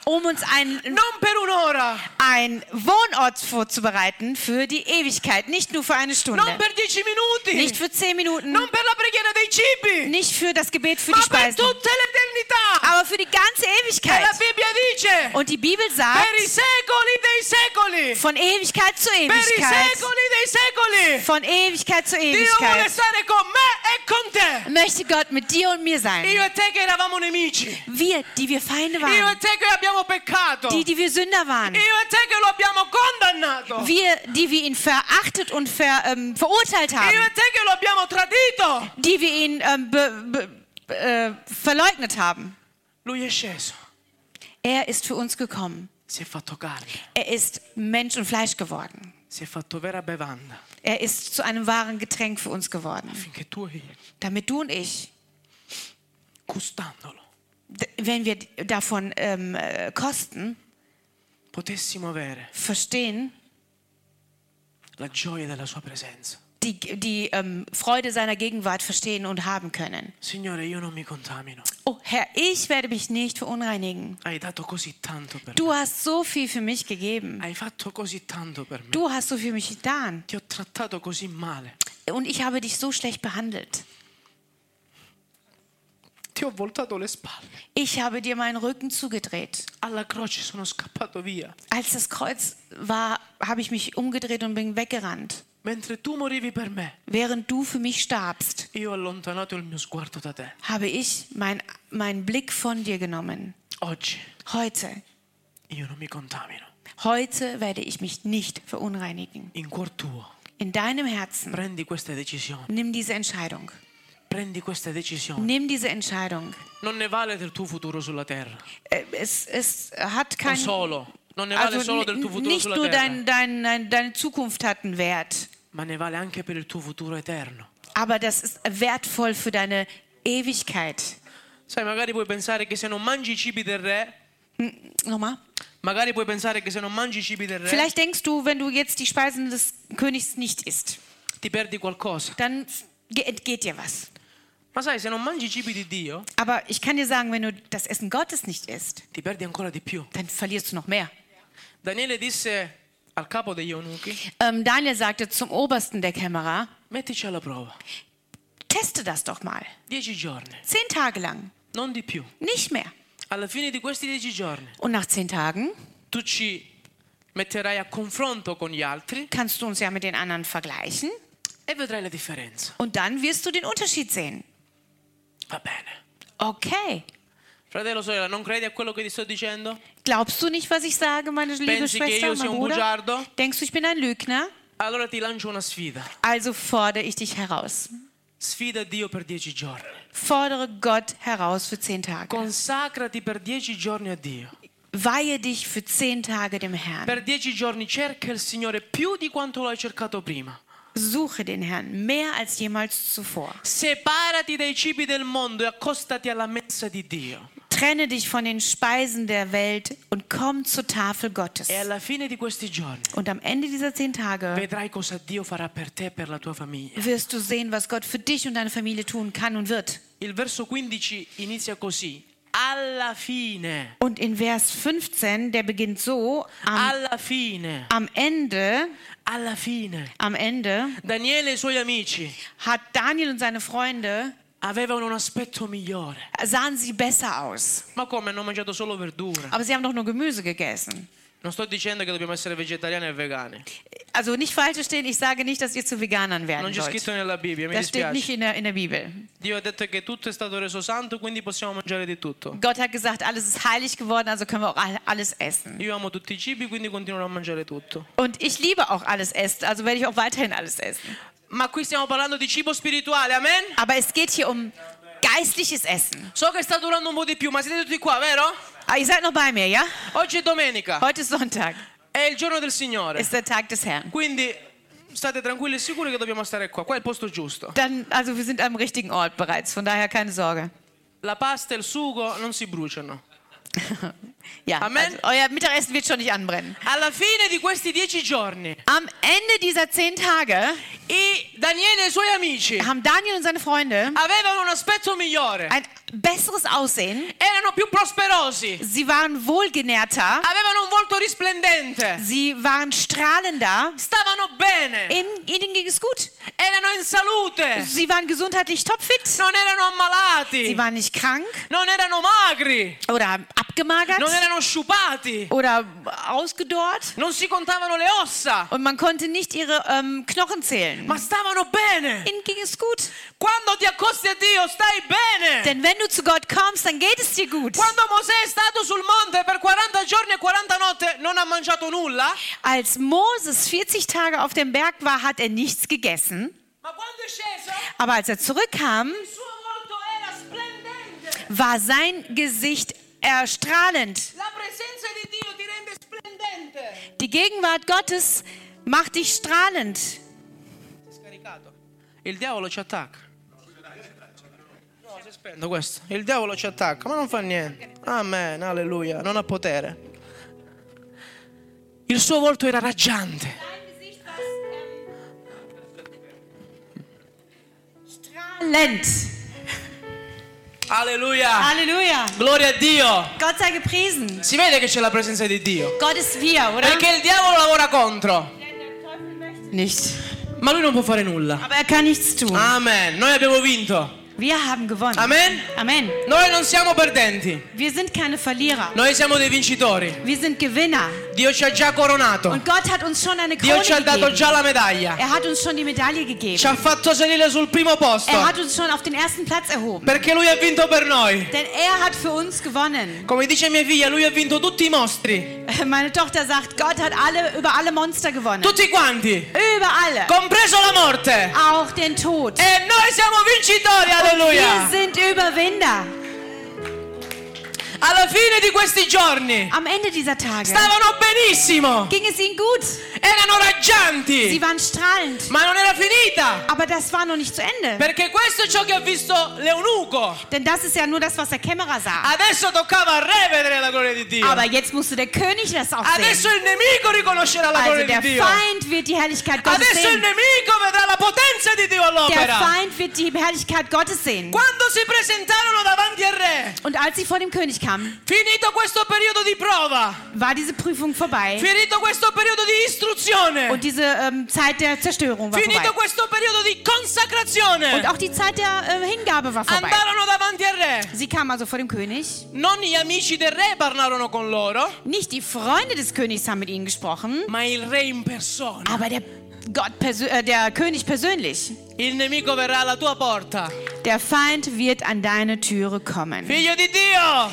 um uns ein, non per un'ora, ein Wohnort vorzubereiten für die Ewigkeit. Nicht nur für eine Stunde. Nicht für zehn Minuten. Nicht für das Gebet für die Speisen. Aber für die ganze E Ewigkeit. Und die Bibel sagt, von Ewigkeit zu Ewigkeit. Secoli. Von Ewigkeit zu Ewigkeit. e. Möchte Gott mit dir und mir sein. E. Wir, die wir Feinde e waren. peccato. Die, die wir Sünder waren. E. Wir, die wir ihn verachtet und ver, ähm, verurteilt haben. e. Die wir ihn ähm, be, be, äh, verleugnet haben. Er ist für uns gekommen. Er ist Mensch und Fleisch geworden. Si è fatto vera bevanda. Er ist zu einem wahren Getränk für uns geworden. E io, Damit du und ich, wenn wir davon ähm, äh, kosten, verstehen, la gioia della sua presenza. Die, die ähm, Freude seiner Gegenwart verstehen und haben können. Signore, io non mi contamino. Oh Herr, ich werde mich nicht verunreinigen. Hai dato così tanto per me. Du hast so viel für mich gegeben. Hai fatto così tanto per me. Du hast so viel für mich getan. Ti ho trattato così male. Und ich habe dich so schlecht behandelt. Ti ho voltato le spalle. Ich habe dir meinen Rücken zugedreht. Alla croce sono scappato via. Als das Kreuz war, habe ich mich umgedreht und bin weggerannt. Während du für mich starbst, habe ich mein, meinen Blick von dir genommen. Heute. Heute werde ich mich nicht verunreinigen. In deinem Herzen nimm diese Entscheidung. Prendi queste decisioni. Nimm diese Entscheidung. Non ne vale del tuo futuro sulla terra. Äh, Es, es hat Non kein... solo. Non ne vale Also solo del tuo n- futuro nicht sulla nur terra. dein, dein, dein, deine Zukunft hat einen Wert, Ma ne vale anche per il tuo futuro eterno. aber das ist wertvoll für deine Ewigkeit. Sai, magari puoi pensare che se non mangi i cibi del re, Nochmal. magari puoi pensare che se non mangi i cibi del re, Vielleicht denkst du, wenn du jetzt die Speisen des Königs nicht isst, ti perdi qualcosa. dann ge- entgeht dir was. Ma sai, se non mangi i cibi di Dio, Aber ich kann dir sagen, wenn du das Essen Gottes nicht isst, ti perdi ancora di più. dann verlierst du noch mehr. Daniele disse al capo degli eunuchi, Ähm, Daniel sagte zum Obersten der Kämmerer, mettici alla prova. teste das doch mal. Dieci giorni, Zehn Tage lang, non di più. nicht mehr. Alla fine di questi dieci giorni, Und nach zehn Tagen tu ci metterai a confronto con gli altri kannst du uns ja mit den anderen vergleichen e vedrai la differenza. und dann wirst du den Unterschied sehen. Va bene. Okay. Fratello, sorella, non credi a quello che ti sto dicendo? Glaubst du nicht, was ich sage, meine liebe Pensi che Schwester, io mein Bruder? bugiardo? Denkst du, ich bin ein Lügner? Allora ti lancio una sfida. Also fordere ich dich heraus. Sfida Dio per dieci giorni. Fordere Gott heraus für zehn Tage. Consacrati per dieci giorni a Dio. Weihe dich für zehn Tage dem Herrn. Per dieci giorni cerca il Signore più di quanto lo hai cercato prima. Suche den Herrn mehr als jemals zuvor. Separati dai cibi del mondo e accostati alla mensa di Dio. Trenne dich von den Speisen der Welt und komm zur Tafel Gottes. E alla fine di questi giorni Und am Ende dieser zehn Tage per te e per wirst du sehen, was Gott für dich und deine Familie tun kann und wird. Il verso 15 inizia così. Alla fine. Und in Vers 15, der beginnt so, am, Alla fine. am Ende, Alla fine. am Ende Daniele e i suoi amici hat Daniel und seine Freunde, avevano un aspetto migliore. sahen sie besser aus. Ma come hanno mangiato solo verdura? Aber sie haben doch nur Gemüse gegessen. Non sto dicendo che dobbiamo essere vegetariani e vegani. Also nicht falsch verstehen, ich sage nicht, dass ihr zu Veganern Non werden c'è sollt. scritto nella Bibbia, mi Das steht nicht dispiace. in der, in der Bibel. Dio ha detto che tutto è stato reso santo, quindi possiamo mangiare di tutto. Gott hat gesagt, alles ist heilig geworden, also können wir auch all- alles essen. Io amo tutti i cibi, quindi continuerò a mangiare tutto. Und ich liebe auch alles essen, also werde ich auch weiterhin alles essen. Ma qui stiamo parlando di cibo spirituale, amen? Aber es geht hier um geistliches Essen. So che sta durando un po' di più, ma siete tutti qua, vero? Ah, ihr seid noch bei mir, ja? Oggi è domenica, Heute ist Sonntag, è il giorno del Signore. ist der Tag des Herrn. Quindi state tranquilli e sicuri che dobbiamo stare qua. Qua è il posto giusto. Dann, also wir sind am richtigen Ort bereits, von daher keine Sorge. La pasta e il sugo non si bruciano. Ja, Amen. also euer Mittagessen wird schon nicht anbrennen. Alla fine di questi dieci giorni, Am Ende dieser zehn Tage i Daniele e i suoi amici haben Daniel und seine Freunde avevano un aspetto migliore, ein besseres Aussehen. erano più prosperosi, Sie waren wohlgenährter, avevano un volto risplendente, sie waren strahlender. stavano bene, Ihnen, ihnen ging es gut. erano in salute, Sie waren gesundheitlich topfit. non erano Sie ammalati, waren nicht krank non erano magri, oder abgemagert non erano sciupati, oder ausgedorrt. non si contavano le ossa, Und man konnte nicht ihre ähm, Knochen zählen. ma stavano bene. Ihnen ging es gut. Quando ti accosti a Dio stai bene. Denn wenn du zu Gott kommst, dann geht es dir gut. Quando Mosè è stato sul monte per 40 giorni e 40 notte non ha mangiato nulla, Als Moses 40 Tage auf dem Berg war, hat er nichts gegessen. Aber als er zurückkam, war sein Gesicht erstrahlend. La presenza di Dio ti rende splendente. Die Gegenwart Gottes macht dich strahlend. Il diavolo ci attacca. No, si spento questo. Il diavolo ci attacca, ma non fa niente. Amen, alleluia, non ha potere. Il suo volto era raggiante. Strahlend. Alleluia. Halleluja. Gloria a Dio. Gott sei gepriesen. Si vede che c'è la presenza di Dio. Gott ist wir, oder? Perché il diavolo lavora contro, Nicht. ma lui non può fare nulla. Aber er kann nichts tun. Amen. Noi abbiamo vinto. Wir haben gewonnen. Amen? Amen. Noi non siamo perdenti, Wir sind keine Verlierer. noi siamo dei vincitori. Wir sind Gewinner. Dio ci ha già coronato, Und Gott hat uns schon eine Dio Krone ci ha dato gegeben. già la medaglia, Er hat uns schon die Medaille ci gegeben. ha fatto salire sul primo posto, Er hat uns schon auf den ersten Platz erhoben. perché Lui ha vinto per noi. Denn er hat für uns gewonnen. Come dice mia figlia, Lui ha vinto tutti i mostri, Meine Tochter sagt, Gott hat alle, über alle Monster gewonnen. tutti quanti, Über alle. compreso la morte. Auch den Tod. E noi siamo vincitori, Wir alleluia! sind Überwinder. Alla fine di questi giorni Am Ende dieser Tage stavano benissimo, ging es ihnen gut. erano Sie raggianti, waren strahlend. ma non era finita. Aber das war noch nicht zu Ende. Perché questo è ciò che ha visto l'eunuco. Denn das ist ja nur das, was der Kämmerer sah. Adesso toccava al re vedere la gloria di Dio. Aber jetzt musste der König das auch Adesso sehen. il nemico riconoscerà la Also gloria der di Dio. Feind wird die Herrlichkeit Gottes Adesso il sehen. nemico vedrà la potenza di Dio Der all'opera. Feind wird die Herrlichkeit Gottes sehen. Quando si presentarono davanti al re, Und als sie vor dem König kamen, finito questo periodo di prova, war diese Prüfung vorbei. finito questo periodo di istruzione, Und diese ähm, Zeit der Zerstörung war finito vorbei. questo periodo di Und consacrazione, auch die Zeit der äh, Hingabe war vorbei. andarono davanti al re. Sie kamen also vor dem König. Non gli amici del re parlarono con loro, Nicht die Freunde des Königs haben mit ihnen gesprochen, ma il re in persona. aber der, Gott äh, der König persönlich. Il nemico verrà alla tua porta. Der Feind wird an deine Türe kommen. Figlio di Dio,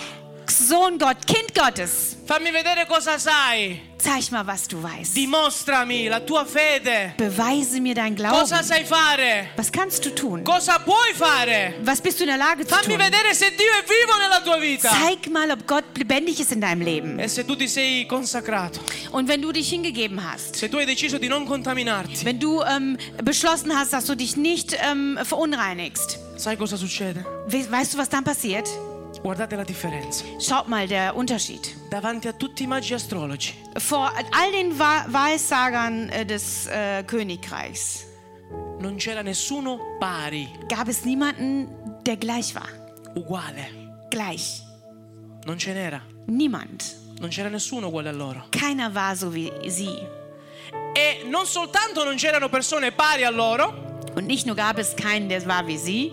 Sohn Gott, Kind Gottes, fammi vedere cosa sai. zeig mal, was du weißt. Dimostrami la tua fede. Beweise mir dein Cosa Glauben. sai fare? Was kannst du tun? Cosa puoi fare? Was bist du in der Lage zu Fammi tun? vedere se Dio è vivo nella tua vita. Zeig mal, ob Gott lebendig ist in deinem Leben. E se tu ti sei consacrato, Und wenn du dich hingegeben hast, se tu hai deciso di non contaminarti, wenn du ähm, beschlossen hast, dass du dich nicht ähm, verunreinigst, sai cosa succede? we weißt du, was dann passiert? Guardate la differenza. Schaut mal der Unterschied. Davanti a tutti i magi astrologi Vor all den Wa Wahrheitssagern äh, des äh, Königreichs non c'era nessuno pari, gab es niemanden, der gleich war. uguale. Gleich. Non ce n'era. Niemand. Non c'era nessuno uguale a loro. Keiner war so wie sie. E non soltanto non c'erano persone pari a loro, Und nicht nur gab es keinen, der war wie sie,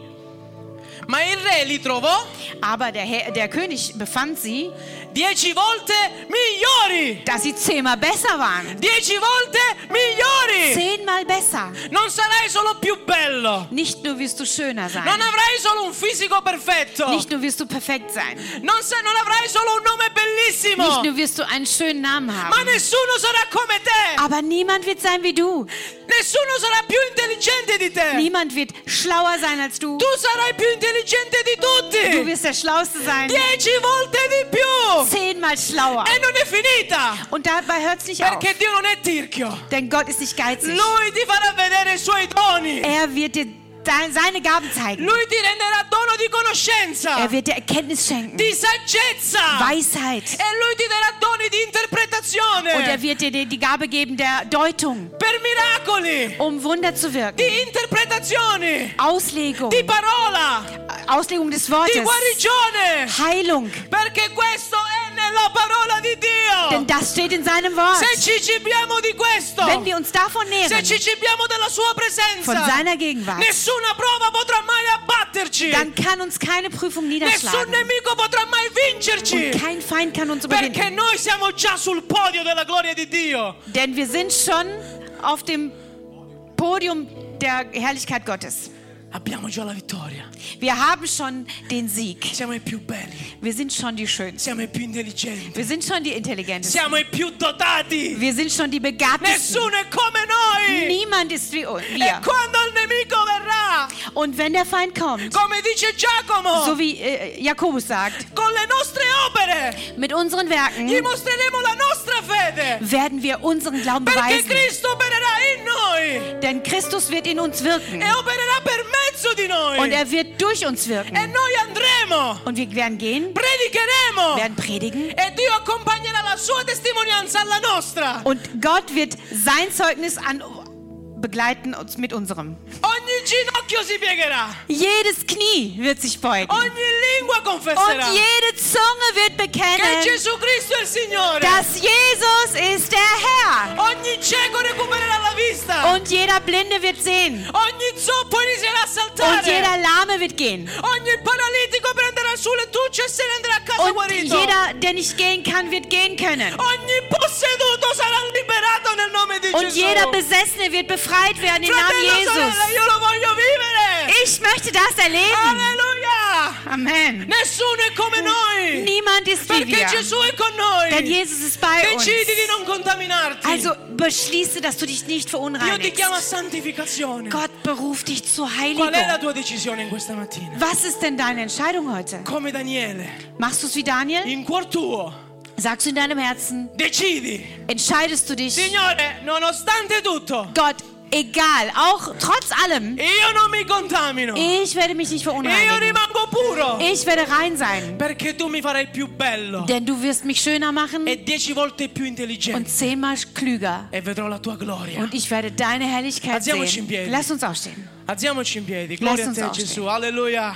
ma il re li trovò aber der, Herr, der König befand sie, dieci volte migliori. dass sie zehnmal besser waren. Dieci volte migliori. Zehnmal besser. Non sarai solo più bello. Nicht nur wirst du schöner sein. Non avrai solo un fisico perfetto. Nicht nur wirst du perfekt sein. Non, sa- non avrai solo un nome bellissimo. Nicht nur wirst du einen schönen Namen Ma haben. nessuno sarà come te. Aber niemand wird sein wie du. Nessuno sarà più intelligente di te. Niemand wird schlauer sein als du. Tu sarai più intelligente di Du tutti. wirst der Schlauste sein. Dieci volte di più. Zehnmal schlauer. E non è finita. Und dabei hört es nicht auf. Perché Dio non è tirchio. Denn Gott ist nicht geizig. Lui ti farà vedere i suoi doni. Er wird dir seine Gaben zeigen. Lui ti renderà dono di conoscenza, Er wird dir Erkenntnis schenken. di saggezza. Weisheit. E lui ti darà doni di Und er interpretazione. wird dir die die Gabe geben der Deutung, Per miracoli. um Wunder zu wirken. Di interpretazioni. Auslegung. Di parola. Auslegung des Di Wortes. guarigione. Heilung. Perché questo è nella parola di Denn Dio. das steht in seinem Wort. Se ci cibiamo di questo. Wenn wir uns davon Se nähren, ci cibiamo della sua von presenza. seiner Gegenwart, Nessuna prova potrà mai abbatterci. dann kann uns keine Prüfung Nessun niederschlagen. nemico potrà mai Und vincerci. kein Feind kann uns Perché überwinden. noi siamo già sul podio della gloria di Dio. Denn wir sind schon auf dem Podium der Herrlichkeit Gottes. Abbiamo già la vittoria. Wir haben schon den Sieg. Siamo i più belli. Wir sind schon die Schönsten. Siamo i più intelligenti. Wir sind schon die Intelligentesten. Siamo i più dotati. Wir sind schon die Begabtesten. Nessuno è come noi. Niemand ist wie uns- E wir. quando il nemico verrà, Und wenn der Feind kommt, come dice Giacomo, so wie äh, Jakobus sagt, con le nostre opere mit unseren Werken gli mostreremo la nostra fede. werden wir unseren Glauben beweisen. Denn Christus wird in uns wirken. e opererà per noi. Und er wird durch uns E wirken. andremo, Und wir werden gehen, predicheremo werden predigen. e. Und Gott wird sein Zeugnis an begleiten uns mit unserem. Jedes Knie wird sich beugen. Und jede Zunge wird bekennen, dass Jesus ist der Herr. Und jeder Blinde wird sehen. Und jeder Lahme wird gehen. Ogni paralitico prenderà Und jeder, der nicht gehen kann, wird gehen können. Und jeder Besessene wird befreit werden im Namen Jesus. Ich möchte das erleben. Amen. Niemand ist wie wir. Denn. Jesus ist bei uns. Also beschließe, dass du dich nicht verunreinigst. Gott beruft dich zur Heiligung. Was ist denn deine Entscheidung heute? Come Daniele, Machst du es wie Daniel? in cuor tuo, Sagst du in deinem Herzen? decidi. Entscheidest du dich? Signore, nonostante tutto, Gott, egal, auch trotz allem, io non mi contamino. ich werde mich nicht verunreinigen. Ich werde rein sein. Perché tu mi farai più bello Denn du wirst mich schöner machen e dieci volte più und zehnmal klüger. E vedrò la tua gloria. Und ich werde deine Herrlichkeit sehen. Lass uns aufstehen. Alziamoci in piedi. Gloria a uns te aufstehen. Gesù. Alleluia.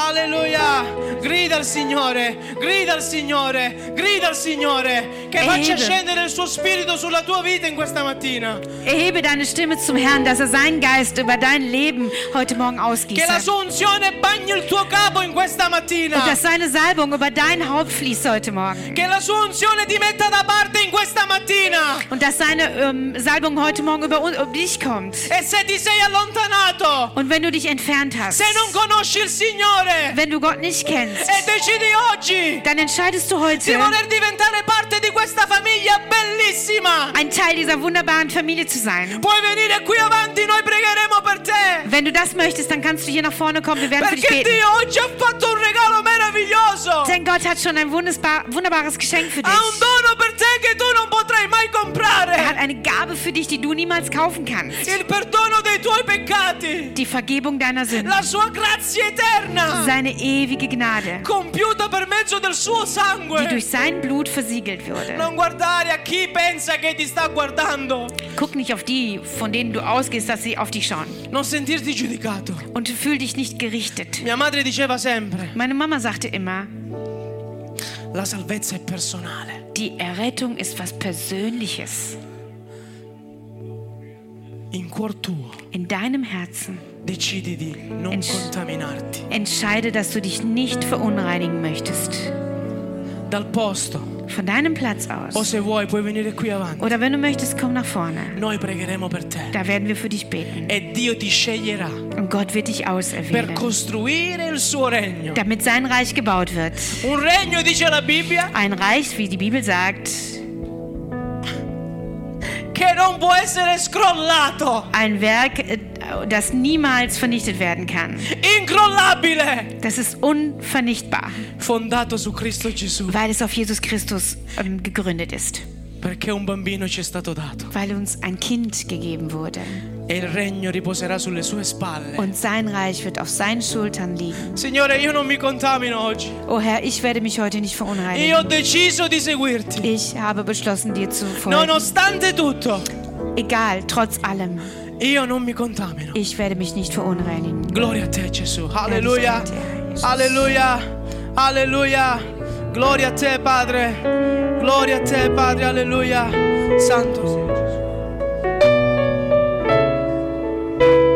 Alleluia. Grida al Signore, grida al Signore, grida al Signore che faccia Erhebe. scendere il suo spirito sulla tua vita in questa mattina. Erhebe deine Stimme zum Herrn, dass er seinen Geist über dein Leben heute Morgen Che la ausgießt. sua unzione bagni il tuo capo in questa Und mattina. dass seine Salbung über dein Haupt fließt heute Morgen. Che la sua unzione ti metta da parte in questa mattina. Und dass seine ähm, Salbung heute Morgen über, un- über dich kommt. E se ti sei allontanato, Und wenn du dich entfernt hast, se non conosci il Signore wenn du Gott nicht kennst, e dann entscheidest du heute, ein Teil dieser wunderbaren Familie zu sein. Wenn du das möchtest, dann kannst du hier nach vorne kommen. Wir werden für dich beten. Denn Gott hat schon ein wunderbar, wunderbares Geschenk für dich. Er hat eine Gabe für dich, die du niemals kaufen kannst. Die Vergebung deiner Sünden. la sua grazia eterna, Seine ewige Gnade, compiuta per mezzo del suo die sangue. durch sein Blut versiegelt wurde. Non guardare a chi pensa che ti sta guardando. Guck nicht auf die, von denen du ausgehst, dass sie auf dich schauen. Non sentirti giudicato. Und fühl dich nicht gerichtet. Mia madre diceva sempre, Meine Mama sagte immer, la salvezza è personale. die Errettung ist was Persönliches. In cuor tuo In deinem Herzen decidi di non Entsch- contaminarti. entscheide, dass du dich nicht verunreinigen möchtest. Dal posto. Von deinem Platz O aus. se vuoi puoi venire qui avanti. Oder wenn du möchtest, komm nach vorne. Noi pregheremo per te. Da werden wir für dich beten. E Dio ti sceglierà Und Gott wird dich per auserwählen, costruire il suo regno. damit sein Reich gebaut wird. Un regno, dice la Bibbia, Ein Reich, wie die Bibel sagt, che non può essere scrollato. ein Werk, äh, das niemals vernichtet werden kann. Incrollabile. Das ist unvernichtbar, Fondato su Cristo Gesù. weil es auf Jesus Christus ähm, gegründet ist. Perché un bambino ci è stato dato. Weil uns ein Kind gegeben wurde. E il regno riposerà sulle sue spalle. Und sein Reich wird auf seinen Schultern liegen. Signore, io non mi contamino oggi. Oh Herr, ich werde mich heute nicht Io ho verunreinigen. deciso di seguirti. Ich habe beschlossen, dir zu folgen. Nonostante tutto, Egal, trotz allem. io non mi contamino. Ich werde mich nicht verunreinigen. Gloria a te Gesù. Alleluia. Herrlichkeit dir, Herr Jesus. Alleluia. Alleluia. Gloria a te Padre. Gloria a te Padre. Alleluia. Santo sei.